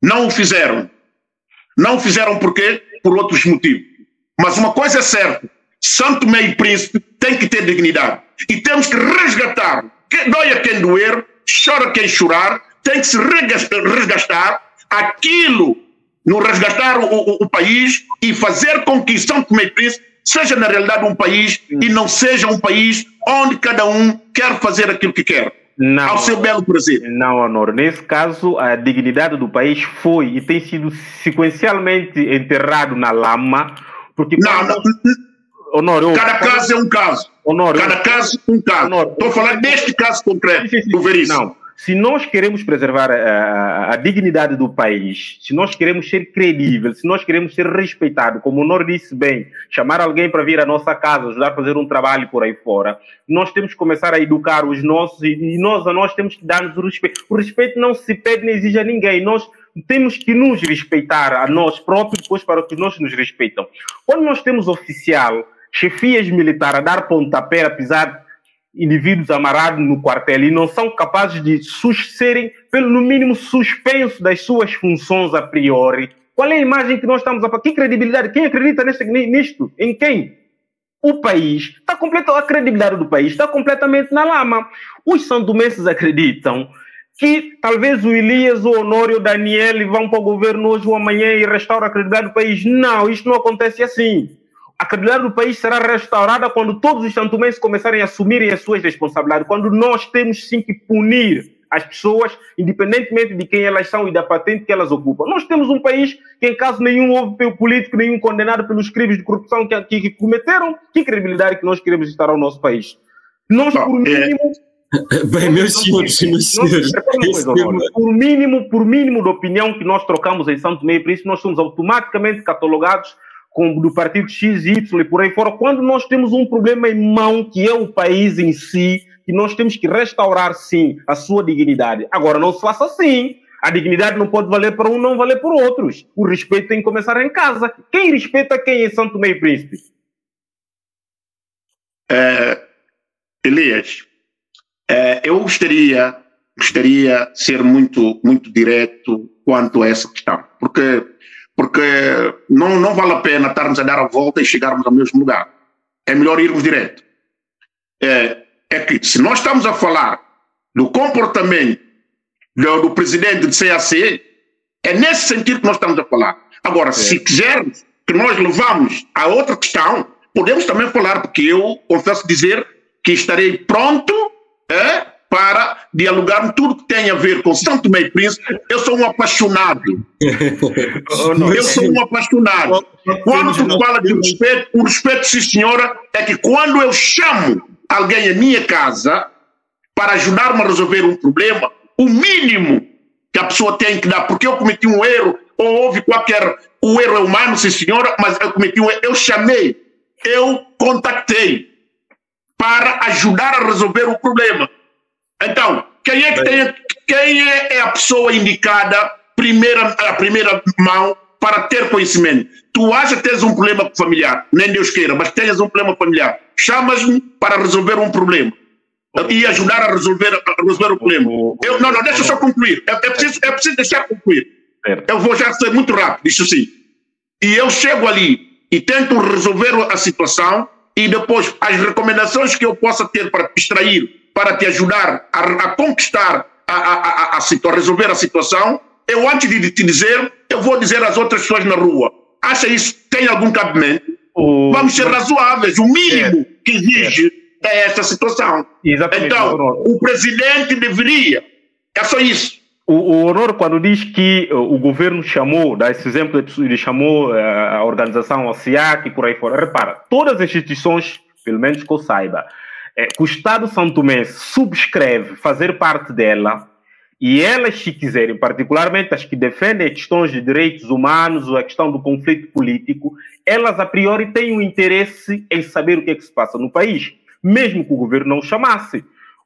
Não o fizeram. Não o fizeram por quê? Por outros motivos. Mas uma coisa é certa, Santo Meio Príncipe tem que ter dignidade. E temos que resgatar. Que a quem doer, chora quem chorar, tem que se resgatar aquilo, no resgatar o, o, o país e fazer com que São Tomé e Príncipe seja na realidade um país e não seja um país onde cada um quer fazer aquilo que quer. Não, ao seu belo prazer. Não, Honor. Nesse caso, a dignidade do país foi e tem sido sequencialmente enterrado na lama, porque... Não, não, Honor, eu... Cada caso é um caso. Honor, Cada eu... caso um caso. Estou a falar deste caso concreto do Veríssimo. Não, se nós queremos preservar a, a, dignidade do país, se nós queremos ser credíveis, se nós queremos ser respeitados, como o Nor disse bem, chamar alguém para vir à nossa casa, ajudar a fazer um trabalho por aí fora, nós temos que começar a educar os nossos e, e nós a nós temos que dar-nos o respeito. O respeito não se pede nem exige a ninguém. Nós temos que nos respeitar a nós próprios depois para que nós nos respeitam. Quando nós temos oficial, chefias militares a dar pontapé, apesar indivíduos amarrados no quartel e não são capazes de serem, pelo mínimo, suspensos das suas funções a priori. Qual é a imagem que nós estamos a Que credibilidade? Quem acredita neste, nisto? Em quem? O país está completo, a credibilidade do país está completamente na lama. Os santomenses acreditam que talvez o Elias, o Honório, o Daniel vão para o governo hoje ou amanhã e restauram a credibilidade do país. Não, isto não acontece assim a credibilidade do país será restaurada quando todos os santomenses começarem a assumirem as suas responsabilidades, quando nós temos sim que punir as pessoas, independentemente de quem elas são e da patente que elas ocupam. Nós temos um país que, em caso nenhum, houve político nenhum condenado pelos crimes de corrupção que, que, que cometeram. Que credibilidade que nós queremos estar ao nosso país? Nós, por é- mínimo. Bem, meus senhores, meus senhores. Por mínimo, por mínimo de opinião que nós trocamos em Santo Meio Príncipe, nós somos automaticamente catalogados com, do partido X, Y e por aí fora, quando nós temos um problema em mão, que é o país em si, que nós temos que restaurar, sim, a sua dignidade. Agora, não se faça assim. A dignidade não pode valer para um, não valer por outros. O respeito tem que começar em casa. Quem respeita quem em Santo Meio Príncipe? É, Elias, é, eu gostaria, gostaria ser muito, muito direto quanto a essa questão, porque porque não, não vale a pena estarmos a dar a volta e chegarmos ao mesmo lugar. É melhor irmos direto. É, é que se nós estamos a falar do comportamento do, do presidente do CAC, é nesse sentido que nós estamos a falar. Agora, é. se quisermos que nós levamos a outra questão, podemos também falar, porque eu confesso dizer que estarei pronto é, para dialogar tudo que tem a ver com Santo Meio Príncipe. Eu sou um apaixonado. eu sou um apaixonado. Quando tu fala de respeito, o respeito, sim senhora, é que quando eu chamo alguém à minha casa para ajudar-me a resolver um problema, o mínimo que a pessoa tem que dar, porque eu cometi um erro, ou houve qualquer. O erro é humano, sim senhora, mas eu cometi um erro. Eu chamei, eu contactei para ajudar a resolver o problema. Então, quem é que tem, quem é, é a pessoa indicada primeira, a primeira mão para ter conhecimento? Tu acha que tens um problema familiar, nem Deus queira, mas tens um problema familiar. Chamas-me para resolver um problema e ajudar a resolver, a resolver o problema. Eu, não, não, deixa eu só concluir. É, é, preciso, é preciso deixar concluir. Eu vou já ser muito rápido, isso sim. E eu chego ali e tento resolver a situação e depois as recomendações que eu possa ter para extrair para te ajudar a, a conquistar, a, a, a, resolver a situação, eu antes de te dizer, eu vou dizer às outras pessoas na rua. Acha isso tem algum cabimento? Oh, Vamos ser razoáveis. O mínimo é, que exige é, é essa situação. Exatamente, então, o presidente deveria. É só isso. O, o Honor, quando diz que uh, o governo chamou, dá esse exemplo, ele chamou uh, a organização OCIAC e por aí fora. Repara, todas as instituições, pelo menos que eu saiba, é, que o Estado São Tomé subscreve fazer parte dela, e elas, se quiserem, particularmente as que defendem questões de direitos humanos ou a questão do conflito político, elas a priori têm um interesse em saber o que é que se passa no país, mesmo que o governo não o chamasse.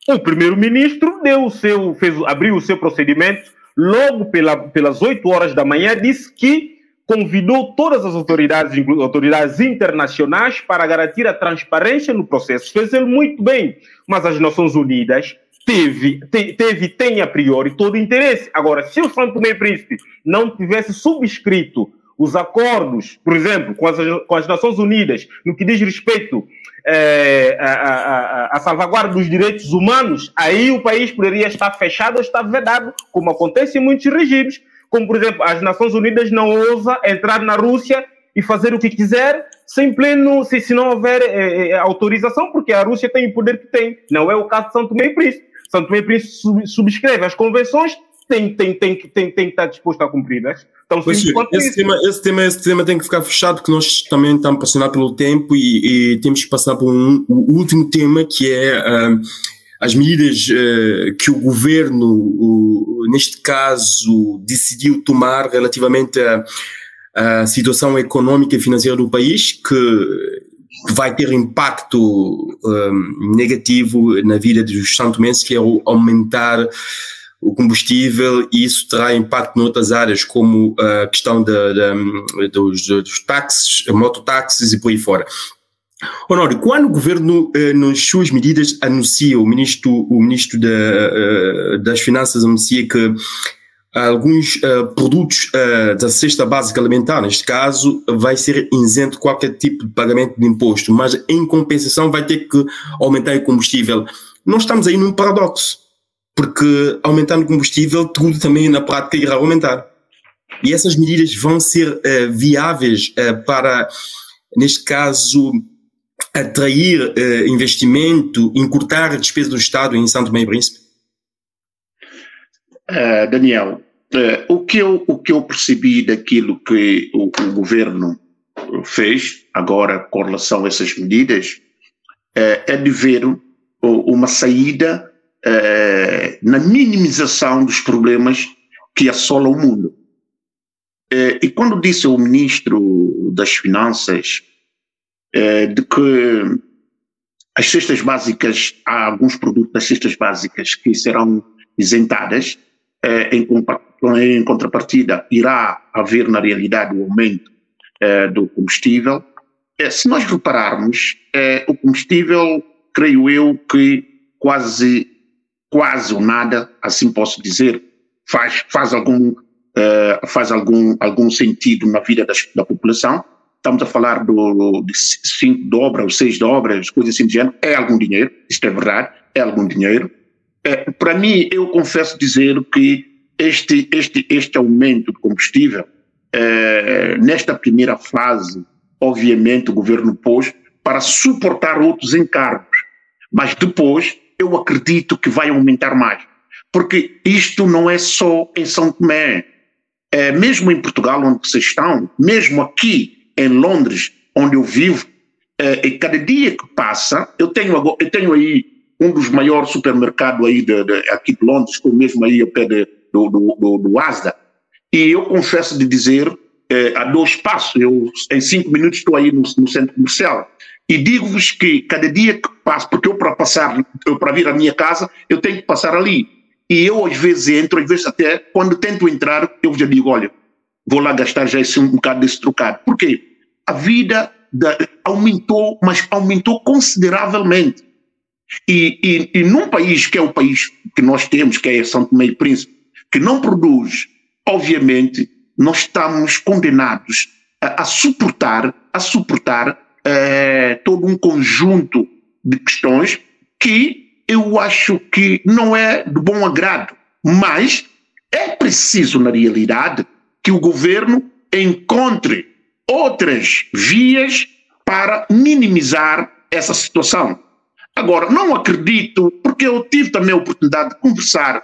O primeiro-ministro deu seu, fez, abriu o seu procedimento logo pela, pelas 8 horas da manhã, disse que convidou todas as autoridades, autoridades internacionais, para garantir a transparência no processo. Fez ele muito bem, mas as Nações Unidas teve, te, teve tem a priori todo interesse. Agora, se o Santo Tomé Príncipe não tivesse subscrito os acordos, por exemplo, com as, com as Nações Unidas, no que diz respeito é, a, a, a, salvaguarda dos direitos humanos, aí o país poderia estar fechado ou estar vedado, como acontece em muitos regimes, como por exemplo, as Nações Unidas não ousam entrar na Rússia e fazer o que quiser sem pleno, se, se não houver é, autorização, porque a Rússia tem o poder que tem. Não é o caso de Santo Tomé e Príncipe. Santo Tomé e Príncipe sub, subscreve as convenções, tem, tem, tem, tem, tem, tem que estar disposto a cumpri-las. Então, esse, tema, esse, tema, esse tema tem que ficar fechado, porque nós também estamos pressionados pelo tempo e, e, temos que passar por um, o último tema, que é uh, as medidas uh, que o governo, neste caso, decidiu tomar relativamente à situação econômica e financeira do país, que vai ter impacto um, negativo na vida dos santomenses, que é o aumentar o combustível e isso terá impacto noutras áreas, como a questão de, de, dos, dos táxis, mototáxis e por aí fora. Honório, quando o governo, eh, nas suas medidas, anuncia, o ministro, o ministro de, eh, das Finanças anuncia que alguns uh, produtos da cesta básica alimentar, neste caso, vai ser isento qualquer tipo de pagamento de imposto, mas em compensação vai ter que aumentar o combustível. Nós estamos aí num paradoxo porque aumentando o combustível, tudo também na prática irá aumentar. E essas medidas vão ser viáveis para, neste caso, atrair uh, investimento, encurtar a despesa do Estado em Santo Meio Príncipe? Daniel, o, que eu, o que eu percebi daquilo que o, o governo fez agora com relação a essas medidas é de ver uma saída eh, na minimização dos problemas que assolam o mundo. Eh, e quando disse o ministro das Finanças eh, de que as cestas básicas, há alguns produtos das cestas básicas que serão isentadas, em, em contrapartida irá haver na realidade o aumento do combustível. se nós repararmos, o combustível, creio eu, que quase quase ou nada, assim posso dizer, faz, faz, algum, faz algum, algum sentido na vida das, da população. Estamos a falar do, de cinco dobras ou seis dobras, coisas assim de gênero. É algum dinheiro, isto é verdade, é algum dinheiro. É, Para mim, eu confesso dizer que este, este, este aumento de combustível, é, nesta primeira fase, obviamente o governo pôs para suportar outros encargos. Mas depois eu acredito que vai aumentar mais. Porque isto não é só em São Tomé. É, mesmo em Portugal, onde vocês estão, mesmo aqui em Londres, onde eu vivo, é, e cada dia que passa, eu tenho, eu tenho aí um dos maiores supermercados aí de, de, aqui de Londres, estou mesmo aí ao pé de, do, do, do, do Asda, e eu confesso de dizer, é, a dois passos, eu em cinco minutos estou aí no, no centro comercial, e digo-vos que cada dia que passo, porque eu para passar, eu para vir à minha casa, eu tenho que passar ali. E eu às vezes entro, às vezes até, quando tento entrar, eu já digo, olha, vou lá gastar já esse, um bocado desse trocado. Por quê? A vida da, aumentou, mas aumentou consideravelmente. E, e, e num país que é o país que nós temos, que é São Tomé e Príncipe, que não produz, obviamente, nós estamos condenados a, a suportar, a suportar é, todo um conjunto de questões que eu acho que não é de bom agrado, mas é preciso, na realidade, que o governo encontre outras vias para minimizar essa situação. Agora, não acredito, porque eu tive também a oportunidade de conversar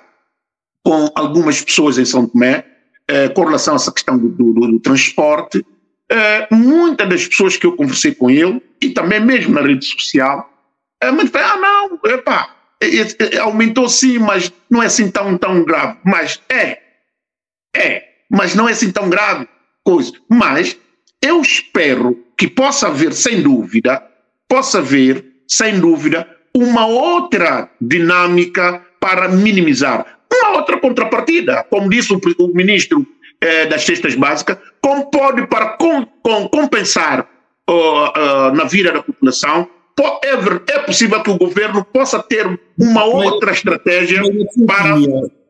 com algumas pessoas em São Tomé eh, com relação a essa questão do, do, do transporte Uh, muitas das pessoas que eu conversei com ele, e também mesmo na rede social, uh, mas ah não, epá, é, é, aumentou sim, mas não é assim tão, tão grave. Mas é, é, mas não é assim tão grave coisa. Mas eu espero que possa haver, sem dúvida, possa haver, sem dúvida, uma outra dinâmica para minimizar. Há outra contrapartida. Como disse o, o ministro eh, das cestas básicas, como pode, para com, com, compensar uh, uh, na vida da população, é, é possível que o governo possa ter uma outra estratégia para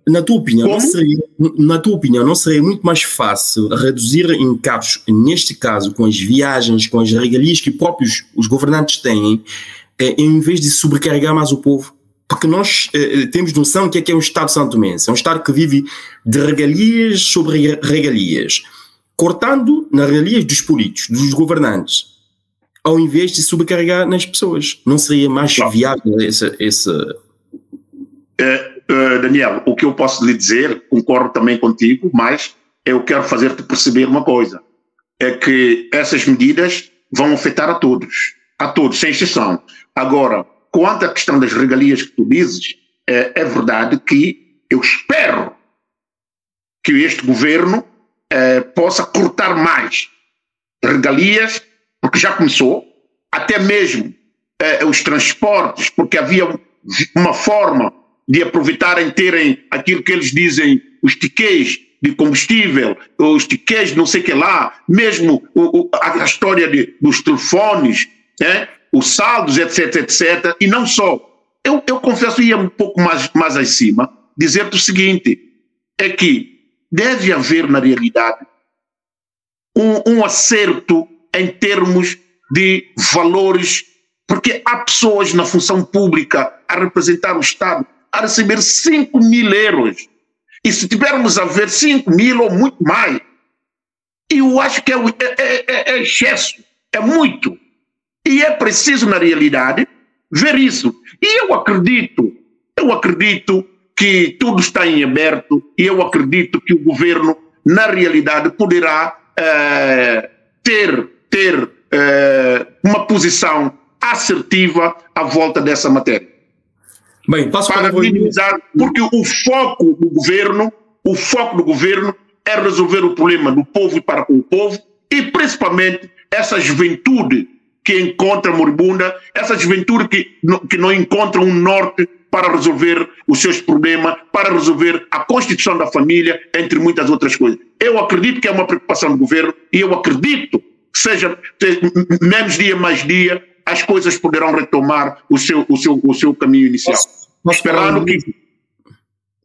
na tua opinião, não seria, na tua opinião, não seria muito mais fácil reduzir encargos, neste caso, com as viagens, com as regalias que próprios os governantes têm, eh, em vez de sobrecarregar mais o povo? Porque nós eh, temos noção do que é que é um Estado santomense. É um Estado que vive de regalias sobre regalias, cortando nas regalias dos políticos, dos governantes, ao invés de sobrecarregar nas pessoas. Não seria mais viável esse, esse é, uh, Daniel, o que eu posso lhe dizer, concordo também contigo, mas eu quero fazer-te perceber uma coisa: é que essas medidas vão afetar a todos, a todos, sem exceção. Agora, quanto à questão das regalias que tu dizes, é, é verdade que eu espero que este governo é, possa cortar mais regalias, porque já começou, até mesmo é, os transportes, porque havia uma forma de aproveitarem terem aquilo que eles dizem, os tickets de combustível, os tickets não sei que lá, mesmo o, a, história de, dos telefones, né? os saldos, etc, etc. E não só. Eu, eu confesso, ia um pouco mais, mais acima, dizer-te o seguinte, é que deve haver, na realidade, um, um acerto em termos de valores, porque há pessoas na função pública a representar o Estado a receber 5 mil euros. E se tivermos a ver 5 mil ou muito mais, eu acho que é, é, é, é excesso, é muito. E é preciso, na realidade, ver isso. E eu acredito, eu acredito que tudo está em aberto e eu acredito que o governo, na realidade, poderá é, ter, ter é, uma posição assertiva à volta dessa matéria. Bem, passo para, para minimizar, porque o foco do governo, o foco do governo é resolver o problema do povo e para com o povo, e principalmente essa juventude que encontra moribunda, essa juventude que, que não encontra um norte para resolver os seus problemas, para resolver a constituição da família, entre muitas outras coisas. Eu acredito que é uma preocupação do governo e eu acredito que seja menos dia mais dia, as coisas poderão retomar o seu, o seu, o seu caminho inicial. Esperando que.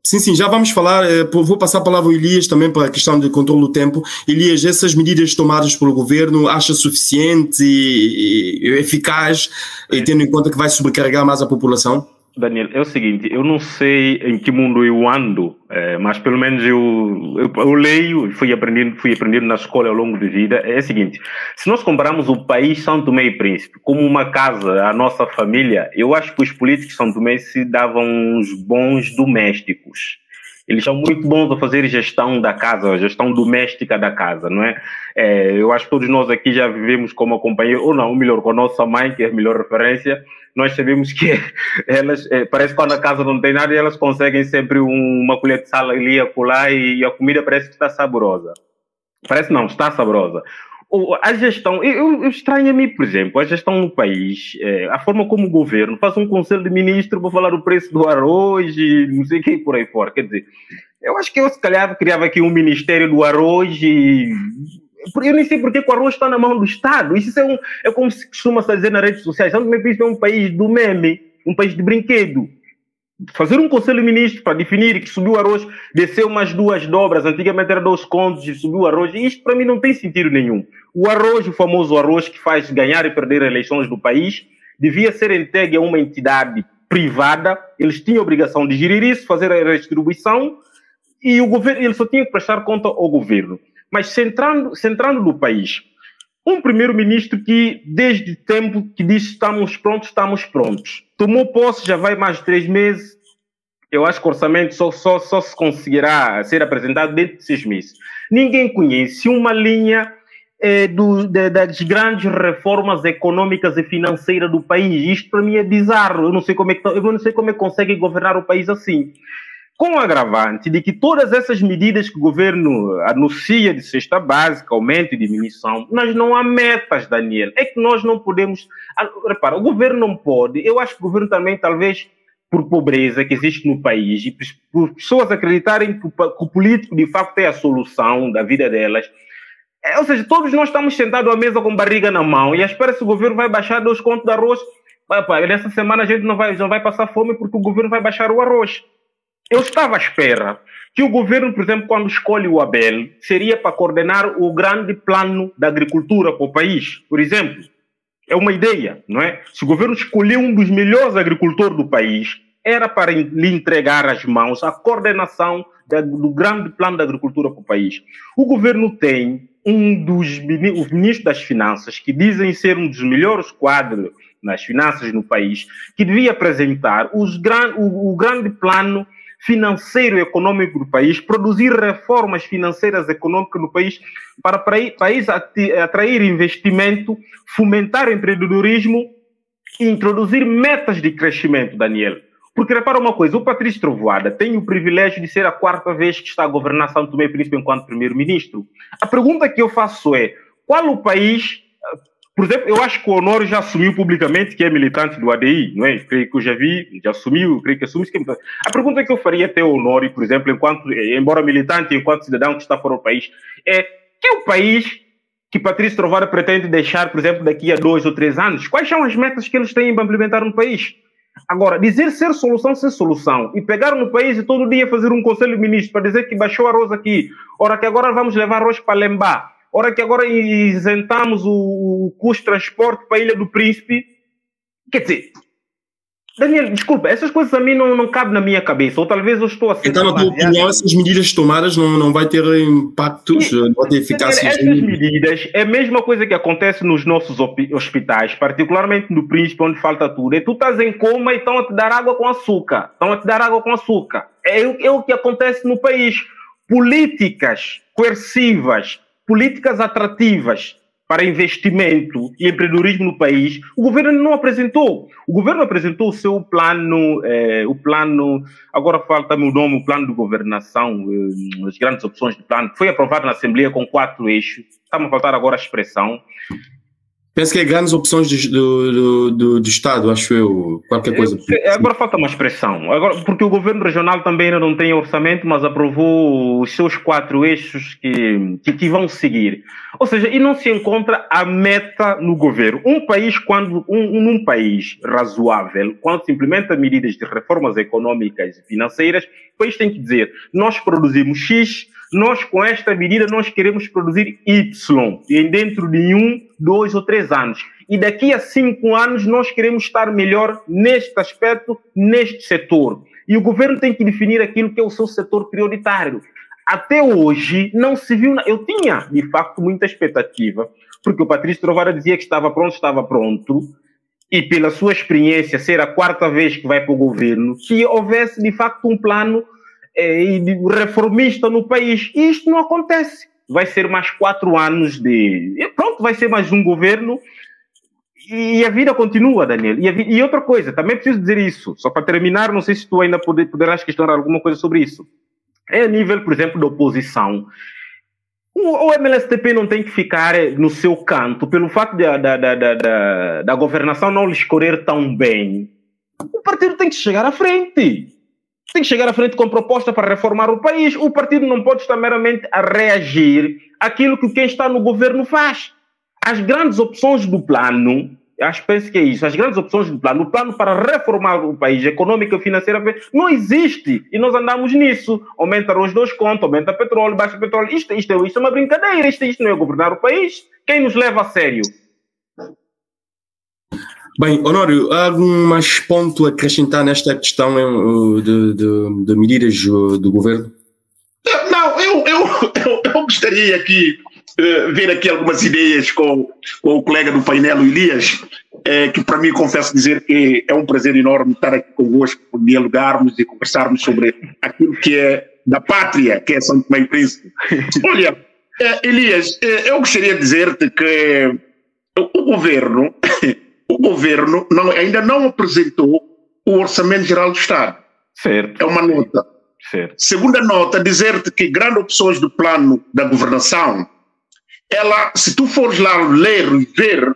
Sim, sim, já vamos falar. Eh, vou passar a palavra ao Elias também para a questão de controle do tempo. Elias, essas medidas tomadas pelo governo, acha suficiente e, e eficaz, e tendo em conta que vai sobrecarregar mais a população? Daniel, é o seguinte, eu não sei em que mundo eu ando, é, mas pelo menos eu, eu, eu, leio e fui aprendendo, fui aprendendo na escola ao longo da vida. É o seguinte, se nós compararmos o país São Tomé e Príncipe como uma casa, a nossa família, eu acho que os políticos São Tomé se davam uns bons domésticos. Eles são muito bons a fazer gestão da casa, gestão doméstica da casa, não é? é eu acho que todos nós aqui já vivemos como companheiro, ou não, melhor, com a nossa mãe, que é a melhor referência, nós sabemos que elas, é, parece que quando a casa não tem nada, elas conseguem sempre um, uma colher de sal ali a colar e a comida parece que está saborosa. Parece não, está saborosa. A gestão, eu, eu mim, por exemplo, a gestão no país, é, a forma como o governo faz um conselho de ministro para falar o preço do arroz e não sei o que por aí fora. Quer dizer, eu acho que eu se calhar criava aqui um ministério do arroz e eu nem sei porque o arroz está na mão do Estado. Isso é, um, é como se costuma dizer nas redes sociais. Santo Tomé é um país do meme, um país de brinquedo. Fazer um conselho de ministros para definir que subiu o arroz, desceu umas duas dobras, antigamente era dois contos e subiu o arroz, isto para mim não tem sentido nenhum. O arroz, o famoso arroz que faz ganhar e perder eleições do país, devia ser entregue a uma entidade privada, eles tinham a obrigação de gerir isso, fazer a redistribuição, e o governo, ele só tinha que prestar conta ao governo. Mas centrando, centrando no país, um primeiro-ministro que, desde tempo que disse estamos prontos, estamos prontos. Tomou posse, já vai mais de três meses. Eu acho que o orçamento só, só, só se conseguirá ser apresentado dentro de seis meses. Ninguém conhece uma linha eh, do, de, das grandes reformas econômicas e financeiras do país. Isto para mim é bizarro. Eu não sei como é que, eu não sei como é que conseguem governar o país assim com o agravante de que todas essas medidas que o governo anuncia de cesta básica, aumento e diminuição, mas não há metas, Daniel. É que nós não podemos. Ah, repara, o governo não pode. Eu acho que o governo também, talvez, por pobreza que existe no país e por pessoas acreditarem que o político de facto é a solução da vida delas. É, ou seja, todos nós estamos sentados à mesa com barriga na mão e à espera se o governo vai baixar dois contos de arroz. Pá, nessa semana a gente não vai, não vai passar fome porque o governo vai baixar o arroz. Eu estava à espera que o governo, por exemplo, quando escolhe o Abel, seria para coordenar o grande plano da agricultura para o país, por exemplo. É uma ideia, não é? Se o governo escolheu um dos melhores agricultores do país, era para lhe entregar às mãos a coordenação da, do grande plano da agricultura para o país. O governo tem um dos os ministros das Finanças, que dizem ser um dos melhores quadros nas finanças no país, que devia apresentar os gran, o, o grande plano financeiro e econômico do país, produzir reformas financeiras e econômicas no país para o país atrair investimento, fomentar empreendedorismo e introduzir metas de crescimento, Daniel. Porque repara uma coisa, o Patrício Trovoada tem o privilégio de ser a quarta vez que está a governar São Tomé e Príncipe enquanto primeiro-ministro. A pergunta que eu faço é, qual o país por exemplo, eu acho que o Honório já assumiu publicamente que é militante do ADI, não é? Creio que eu já vi, já assumiu, creio que assumiu que é. A pergunta que eu faria até o Honório, por exemplo, enquanto, embora militante, enquanto cidadão que está fora do país, é que é o país que Patrício Trovara pretende deixar, por exemplo, daqui a dois ou três anos? Quais são as metas que eles têm para implementar no país? Agora, dizer ser solução, ser solução, e pegar no país e todo dia fazer um conselho de ministros para dizer que baixou arroz aqui, ora que agora vamos levar arroz para Lembá, Ora que agora isentamos o, o custo de transporte para a Ilha do Príncipe. Quer dizer, Daniel, desculpa, essas coisas a mim não, não cabem na minha cabeça, ou talvez eu estou assim. Então, na tua opinião, essas medidas tomadas não, não vai ter impactos, e, não vai ter eficácia? Essas medidas é a mesma coisa que acontece nos nossos hospitais, particularmente no Príncipe, onde falta tudo. É tu estás em coma e estão a te dar água com açúcar. Estão a te dar água com açúcar. É, é o que acontece no país. Políticas coercivas políticas atrativas para investimento e empreendedorismo no país, o governo não apresentou. O governo apresentou o seu plano, eh, o plano, agora falta-me o nome, o plano de governação, eh, as grandes opções de plano, foi aprovado na Assembleia com quatro eixos, está-me a faltar agora a expressão, Penso que é grandes opções do, do, do, do, Estado, acho eu, qualquer coisa. agora falta uma expressão, agora, porque o governo regional também ainda não tem orçamento, mas aprovou os seus quatro eixos que, que, que, vão seguir. Ou seja, e não se encontra a meta no governo. Um país, quando um, num país razoável, quando se implementa medidas de reformas econômicas e financeiras, país tem que dizer, nós produzimos X, nós com esta medida nós queremos produzir Y em dentro de um, dois ou três anos. E daqui a cinco anos nós queremos estar melhor neste aspecto, neste setor. E o governo tem que definir aquilo que é o seu setor prioritário. Até hoje não se viu. Eu tinha, de facto, muita expectativa, porque o Patrício Trovara dizia que estava pronto, estava pronto, e pela sua experiência ser a quarta vez que vai para o governo, que houvesse de facto um plano é, reformista no país. E isto não acontece. Vai ser mais quatro anos de. Pronto, vai ser mais um governo. E a vida continua, Daniel. E, vida... e outra coisa, também preciso dizer isso, só para terminar, não sei se tu ainda poder, poderás questionar alguma coisa sobre isso. É a nível, por exemplo, da oposição. O MLSTP não tem que ficar no seu canto pelo fato da, da, da, da, da governação não lhe escorrer tão bem. O partido tem que chegar à frente tem que chegar à frente com proposta para reformar o país. O partido não pode estar meramente a reagir àquilo que quem está no governo faz. As grandes opções do plano, acho que que é isso, as grandes opções do plano, o plano para reformar o país econômico e financeiramente, não existe. E nós andamos nisso. Aumenta os dois contos, aumenta petróleo, baixa petróleo. Isto, isto, isto é uma brincadeira, isto, isto não é governar o país. Quem nos leva a sério? Bem, Honório, há algum mais ponto a acrescentar nesta questão eh, de, de, de medidas eh, do governo? Não, eu, eu, eu, eu gostaria aqui uh, ver aqui algumas ideias com, com o colega do painel, o Elias, é, que para mim confesso dizer que é um prazer enorme estar aqui convosco, dialogarmos e conversarmos sobre aquilo que é da pátria, que é São Tomé e Príncipe. Olha, Elias, eu gostaria de dizer-te que o governo o governo não, ainda não apresentou o Orçamento Geral do Estado. Certo. É uma nota. Certo. Segunda nota, dizer-te que grandes opções do plano da governação, ela, se tu fores lá ler e ver,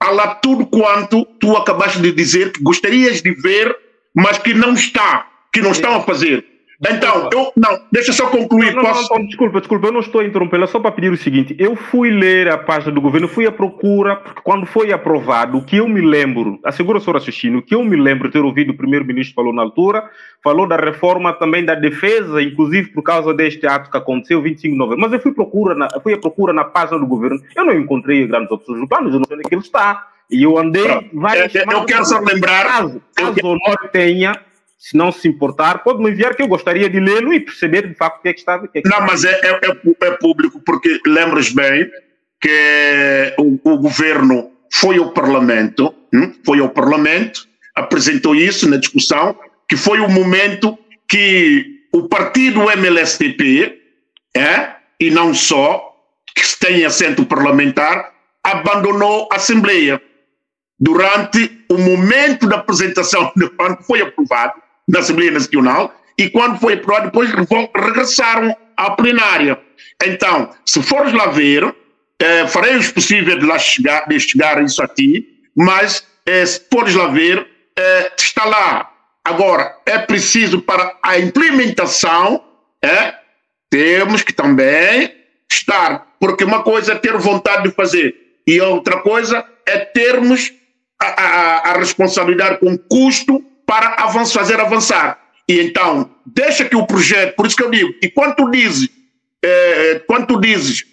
há lá tudo quanto tu acabaste de dizer que gostarias de ver mas que não está, que não estão a fazer. Então, eu, não, deixa só concluir. Não, não, posso... não, desculpa, desculpa, eu não estou a interromper, é só para pedir o seguinte: eu fui ler a página do governo, fui à procura, porque quando foi aprovado, o que eu me lembro, assegura o seu raciocínio, o que eu me lembro de ter ouvido o primeiro-ministro falou na altura, falou da reforma também da defesa, inclusive por causa deste ato que aconteceu 25 de novembro. Mas eu fui, procura na, fui à procura na página do governo, eu não encontrei grandes opções no plano, eu não sei onde é que ele está. E eu andei várias Eu, eu quero só lembrar. Caso, caso o Honor tenha se não se importar, pode me enviar que eu gostaria de lê-lo e perceber de facto o que é que está. Que é que não, mas é, é, é, é público, porque lembras bem que o, o, governo foi ao Parlamento, hum? foi ao Parlamento, apresentou isso na discussão, que foi o momento que o partido MLSTP, é, e não só, que tem assento parlamentar, abandonou a Assembleia. Durante o momento da apresentação, quando foi aprovado, na Assembleia Nacional e quando foi aprovado, depois regressaram à plenária. Então, se fores lá ver, eh, farei o possível de lá chegar, de chegar isso a ti, mas eh, se fores lá ver, eh, está lá. Agora, é preciso para a implementação, é, temos que também estar, porque uma coisa é ter vontade de fazer e outra coisa é termos a, a, a responsabilidade com custo para avançar, fazer avançar. E então, deixa que o projeto, por isso que eu digo, e quando tu dizes, é, quando tu dizes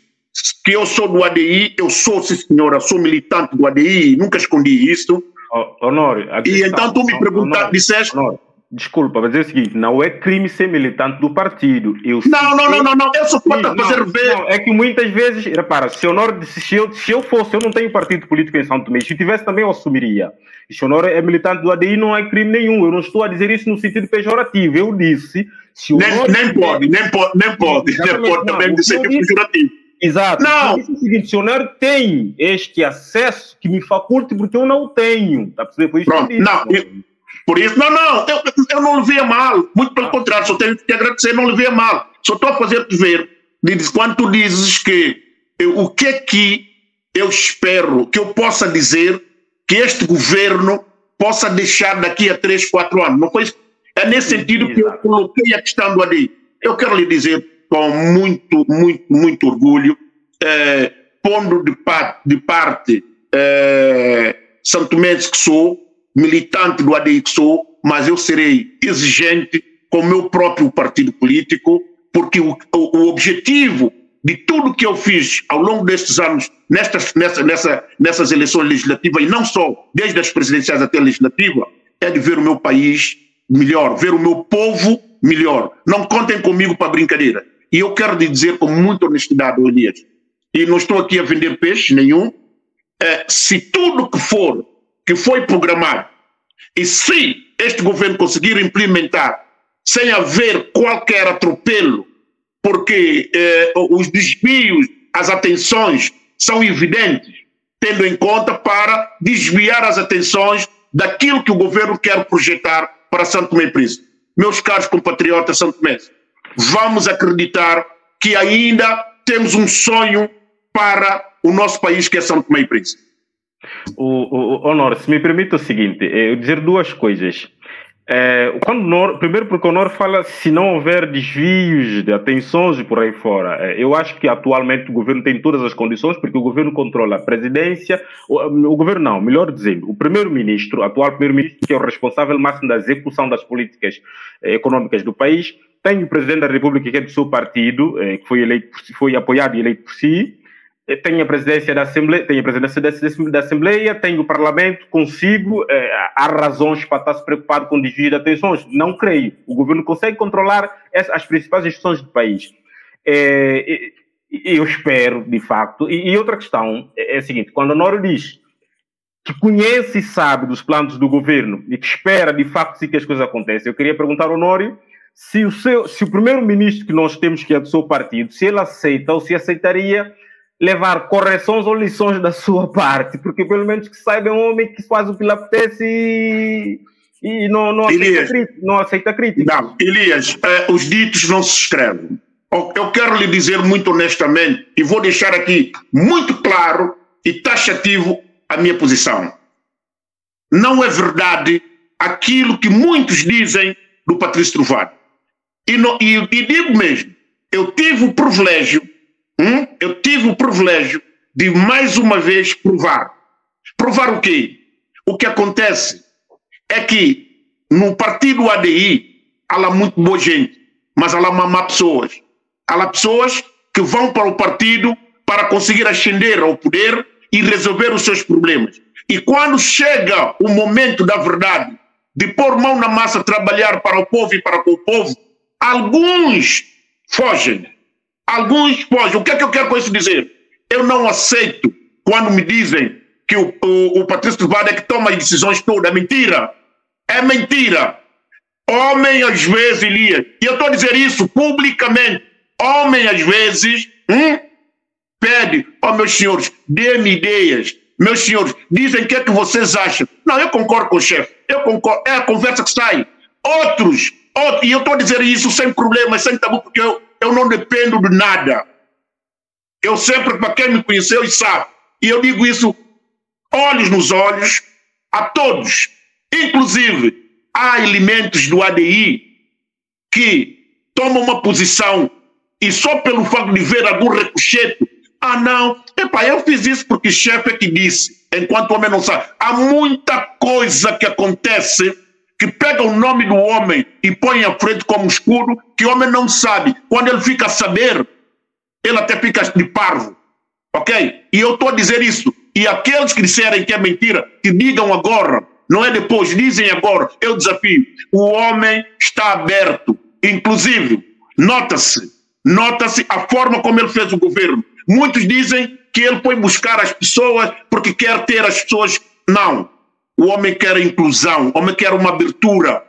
que eu sou do ADI, eu sou, sim senhora, sou militante do ADI, nunca escondi isso. Oh, Honório, e então tu me perguntaste, disseste... desculpa, mas é o seguinte, não é crime ser militante do partido. Eu não, não, não, não, não, eu só posso fazer ver. Não, é que muitas vezes, repara, se, Honório, se, eu, se eu fosse, eu não tenho partido político em São Tomé, se eu tivesse também eu assumiria. Se Honório é militante do ADI, não é crime nenhum. Eu não estou a dizer isso no sentido pejorativo. Eu disse. Se nem, nem pode, nem pode, nem pode, nem pode também dizer que é pejorativo. Exato. Não. Isso é o seguinte, se o Honório tem este acesso, que me faculte, porque eu não tenho. Tá percebendo? Foi isso Pronto, eu não. Eu, por isso, não, não, eu, eu não levei a mal. Muito pelo contrário, só tenho que agradecer, não levei a mal. Só estou a fazer-te ver. Quando tu dizes que eu, o que é que eu espero que eu possa dizer que este governo possa deixar daqui a três, quatro anos. Não foi É nesse sentido que eu coloquei a questão do ADI. Eu quero lhe dizer com muito, muito, muito orgulho, eh, pondo de, parte, de parte eh, santomense que sou, militante do sou, mas eu serei exigente com o meu próprio partido político, porque o, o, o objetivo de tudo que eu fiz ao longo destes anos nestas, nessa, nessa, nessas eleições legislativas, e não só desde as presidenciais até a legislativa, é de ver o meu país melhor, ver o meu povo melhor. Não contem comigo para brincadeira. E eu quero lhe dizer com muita honestidade, Elias, e não estou aqui a vender peixe nenhum, é, se tudo que for, que foi programado, e se este governo conseguir implementar sem haver qualquer atropelo porque eh, os desvios, as atenções são evidentes, tendo em conta para desviar as atenções daquilo que o governo quer projetar para Santo Tomé e Príncipe. Meus caros compatriotas Santo Tomé, vamos acreditar que ainda temos um sonho para o nosso país que é Santo Tomé e Príncipe. O, o, Honor, se me permite o seguinte, é, eu dizer duas coisas. É, quando Nor, primeiro porque o Nor fala se não houver desvios de atenções e por aí fora. É, eu acho que atualmente o governo tem todas as condições, porque o governo controla a presidência, o, o governo não, melhor dizendo, o primeiro-ministro, atual primeiro-ministro, que é o responsável máximo da execução das políticas eh, econômicas do país, tem o presidente da República, que é do seu partido, eh, que foi, eleito, foi apoiado e eleito por si, eh, tem a presidência da Assembleia, tem a presidência da Assembleia, tem o Parlamento consigo. Eh, há razões para estar se preocupado com desvio de atenções? Não creio. O governo consegue controlar as principais instituições do país. É, eu espero, de facto. E, e, outra questão é, é a seguinte: quando Nora diz que conhece e sabe dos planos do governo e que espera, de facto, que as coisas aconteçam, eu queria perguntar ao Honório se o, seu, se o primeiro-ministro que nós temos, que é do seu partido, se ele aceita ou se aceitaria levar correções ou lições da sua parte, porque pelo menos que saiba é um homem que faz o que lhe apetece e, e não, não, aceita crítica, não aceita crítica. Não, Elias, eh, os ditos não se escrevem. Eu quero lhe dizer muito honestamente e vou deixar aqui muito claro e taxativo a minha posição. Não é verdade aquilo que muitos dizem do Patrício Trovado. E, e, e, digo mesmo, eu tive o privilégio, hum, eu tive o privilégio de mais uma vez provar. Provar o quê? O que acontece é que no partido ADI há lá muito boa gente, mas há lá má pessoas. Há lá pessoas que vão para o partido para conseguir ascender ao poder e resolver os seus problemas. E quando chega o momento da verdade, de pôr mão na massa, trabalhar para o povo e para o povo, alguns fogem. Alguns fogem. O que é que eu quero com isso dizer? Eu não aceito quando me dizem que o, o, o Patrício Trovada é que toma as decisões todas. É mentira. É mentira. Homem, às vezes, Elias, e eu estou a dizer isso publicamente, homem, às vezes, hum, pede, ó oh, meus senhores, dê-me ideias. Meus senhores, dizem o que é que vocês acham. Não, eu concordo com o chefe. Eu concordo. É a conversa que sai. Outros, outros e eu estou a dizer isso sem problema, sem tabu, porque eu, eu não dependo de nada. Eu sempre, para quem me conheceu e sabe, e eu digo isso olhos nos olhos a todos. Inclusive, há elementos do ADI que tomam uma posição e só pelo facto de ver algum recochete ah, não. Epá, eu fiz isso porque o chefe é que disse. Enquanto o homem não sabe. Há muita coisa que acontece que pega o nome do homem e põe à frente como escuro, que o homem não sabe. Quando ele fica a saber, ele até fica de parvo. Ok? E eu estou a dizer isso. E aqueles que disserem que é mentira, que digam agora, não é depois, dizem agora, eu desafio. O homem está aberto. Inclusive, nota-se, nota-se a forma como ele fez o governo. Muitos dizem que ele foi buscar as pessoas porque quer ter as pessoas. Não. O homem quer inclusão, o homem quer uma abertura,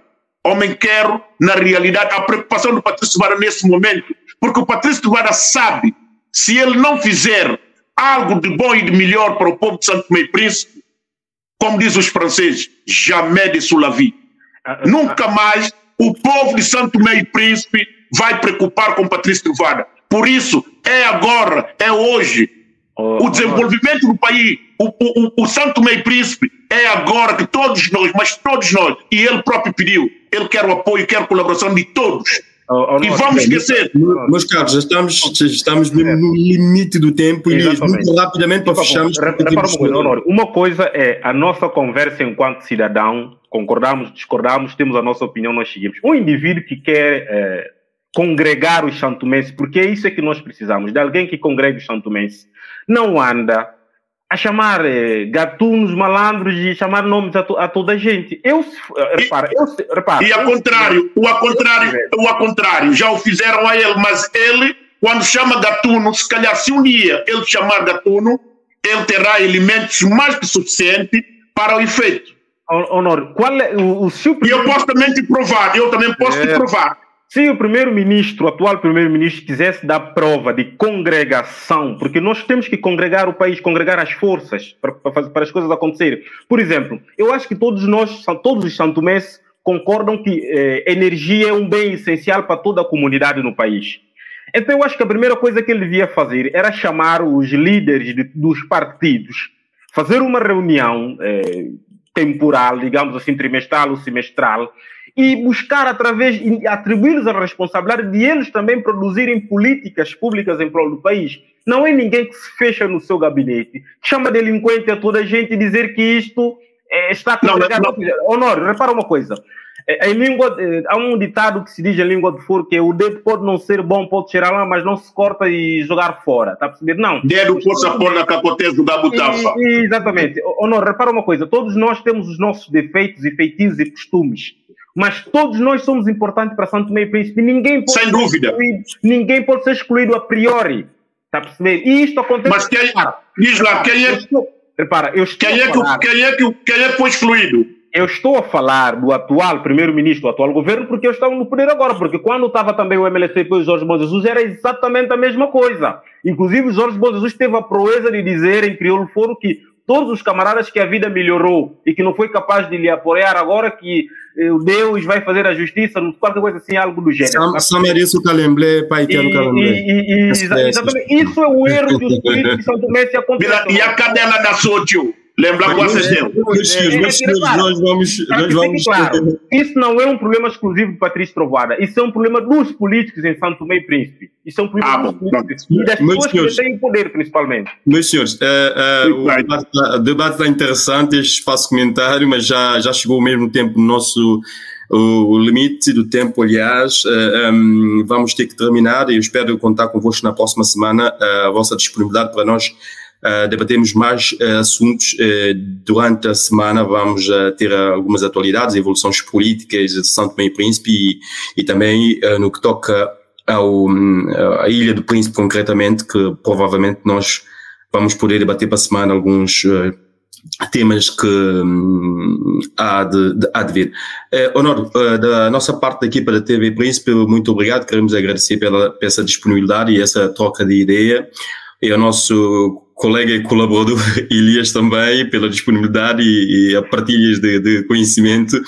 o homem quer, na realidade, a preocupação do Patrício Vara nesse momento, porque o Patrício Vara sabe, se ele não fizer algo de bom e de melhor para o povo de Santo e Príncipe, como diz os franceses, jamais de sulavi. Ah, ah, Nunca ah. mais o povo de Santo e Príncipe vai preocupar com Patrício Trovada. Por isso, é agora, é hoje. Oh, o desenvolvimento oh. do país, o, o, o Santo Meio Príncipe, é agora que todos nós, mas todos nós, e ele próprio pediu, ele quer o apoio, quer a colaboração de todos. Oh, oh, e vamos esquecer. Meus caros, já estamos, estamos mesmo no limite do tempo e muito rapidamente para fecharmos. Uma coisa é a nossa conversa enquanto cidadão, concordamos, discordamos, temos a nossa opinião, nós seguimos. Um indivíduo que quer eh, congregar os santomenses, porque é isso é que nós precisamos, de alguém que congregue os santomenses. Não anda a chamar eh, gatunos, malandros e chamar nomes a, to, a toda a gente. Eu, repara, eu, repara. E ao contrário, o ao contrário, o ao contrário, já o fizeram a ele, mas ele, quando chama gatuno, se calhar se um dia ele chamar gatuno, ele terá elementos mais que suficientes para o efeito. Honor, qual é o, o seu... E eu posso também te provar, eu também posso é... te provar se o primeiro-ministro, o atual primeiro-ministro, quisesse dar prova de congregação, porque nós temos que congregar o país, congregar as forças para, para, para as coisas acontecerem. Por exemplo, eu acho que todos nós, todos os santomenses, concordam que eh, energia é um bem essencial para toda a comunidade no país. Então, eu acho que a primeira coisa que ele devia fazer era chamar os líderes de, dos partidos, fazer uma reunião eh, temporal, digamos assim, trimestral ou semestral, e buscar através, atribuir-lhes a responsabilidade de eles também produzirem políticas públicas em prol do país. Não é ninguém que se fecha no seu gabinete, chama delinquente a toda a gente e dizer que isto é, está congregado. Honor, repara uma coisa. É, em língua, é, há um ditado que se diz em língua de foro que o dedo pode não ser bom, pode cheirar lá, mas não se corta e jogar fora. Está a perceber? Não. Dedo pode pôr na capoteza da butafa. Exatamente. Honor, repara uma coisa. Todos nós temos os nossos defeitos e feitiços e costumes mas todos nós somos importantes para Santo Meio Príncipe. Ninguém pode Sem dúvida. Excluído, ninguém pode ser excluído a priori. Está a perceber? E isto acontece. Mas quem, diz lá, quem é, estou, repara, eu estou quem, é que, quem, é que, quem é que foi excluído? Eu estou a falar do atual primeiro-ministro, do atual governo, porque eu estava no poder agora. Porque quando estava também o MLC e o Jorge Bom Jesus, era exatamente a mesma coisa. Inclusive, o Jorge Bom Jesus teve a proeza de dizer em crioulo foro que todos os camaradas que a vida melhorou e que não foi capaz de lhe apoiar agora que Deus vai fazer a justiça, qualquer coisa assim, algo do gênero. Samarício Calemblé, pai que é Calemblé. Exatamente. Isso é o erro dos políticos de São Tomé se E a cadela da Sótio? Lembra vocês dele. Nós vamos. Nós vamos claro, isso não é um problema exclusivo de Patrício Trovada. Isso é um problema dos políticos em Santo Tomé e Príncipe. Isso é um problema ah, dos políticos e das pessoas senhores, que têm poder, principalmente. Meus senhores, uh, uh, o, debate, o debate está interessante, este espaço comentário, mas já, já chegou ao mesmo tempo no nosso o, limite do tempo, aliás, eh, ehm, vamos ter que terminar e eu espero contar convosco na próxima semana a vossa disponibilidade para nós uh, debatermos mais uh, assuntos. durante a semana vamos ter algumas atualidades, evoluções políticas de Santo Tomé e Príncipe e, e também no que toca ao, à Ilha do Príncipe concretamente, que provavelmente nós vamos poder debater para a semana alguns temas que hum, há, de, de, há de vir. Uh, Honor, uh, da nossa parte da equipa da TV Príncipe, muito obrigado, queremos agradecer pela, pela essa disponibilidade e essa troca de ideia, e ao nosso colega e colaborador Elias também, pela disponibilidade e, e a partilhas de, de, conhecimento.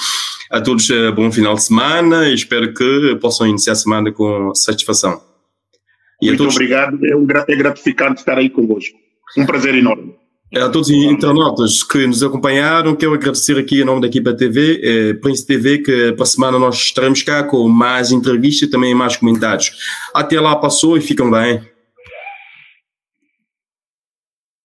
A todos, uh, bom final de semana e espero que possam iniciar a semana com satisfação. E muito todos... obrigado, é, um, é gratificante estar aí convosco. Um prazer enorme. É, a todos os internautas que nos acompanharam, quero agradecer aqui em nome da equipa TV, eh, Príncipe TV, que para a semana nós estaremos cá com mais entrevistas e também mais comentários. Até lá passou e ficam bem.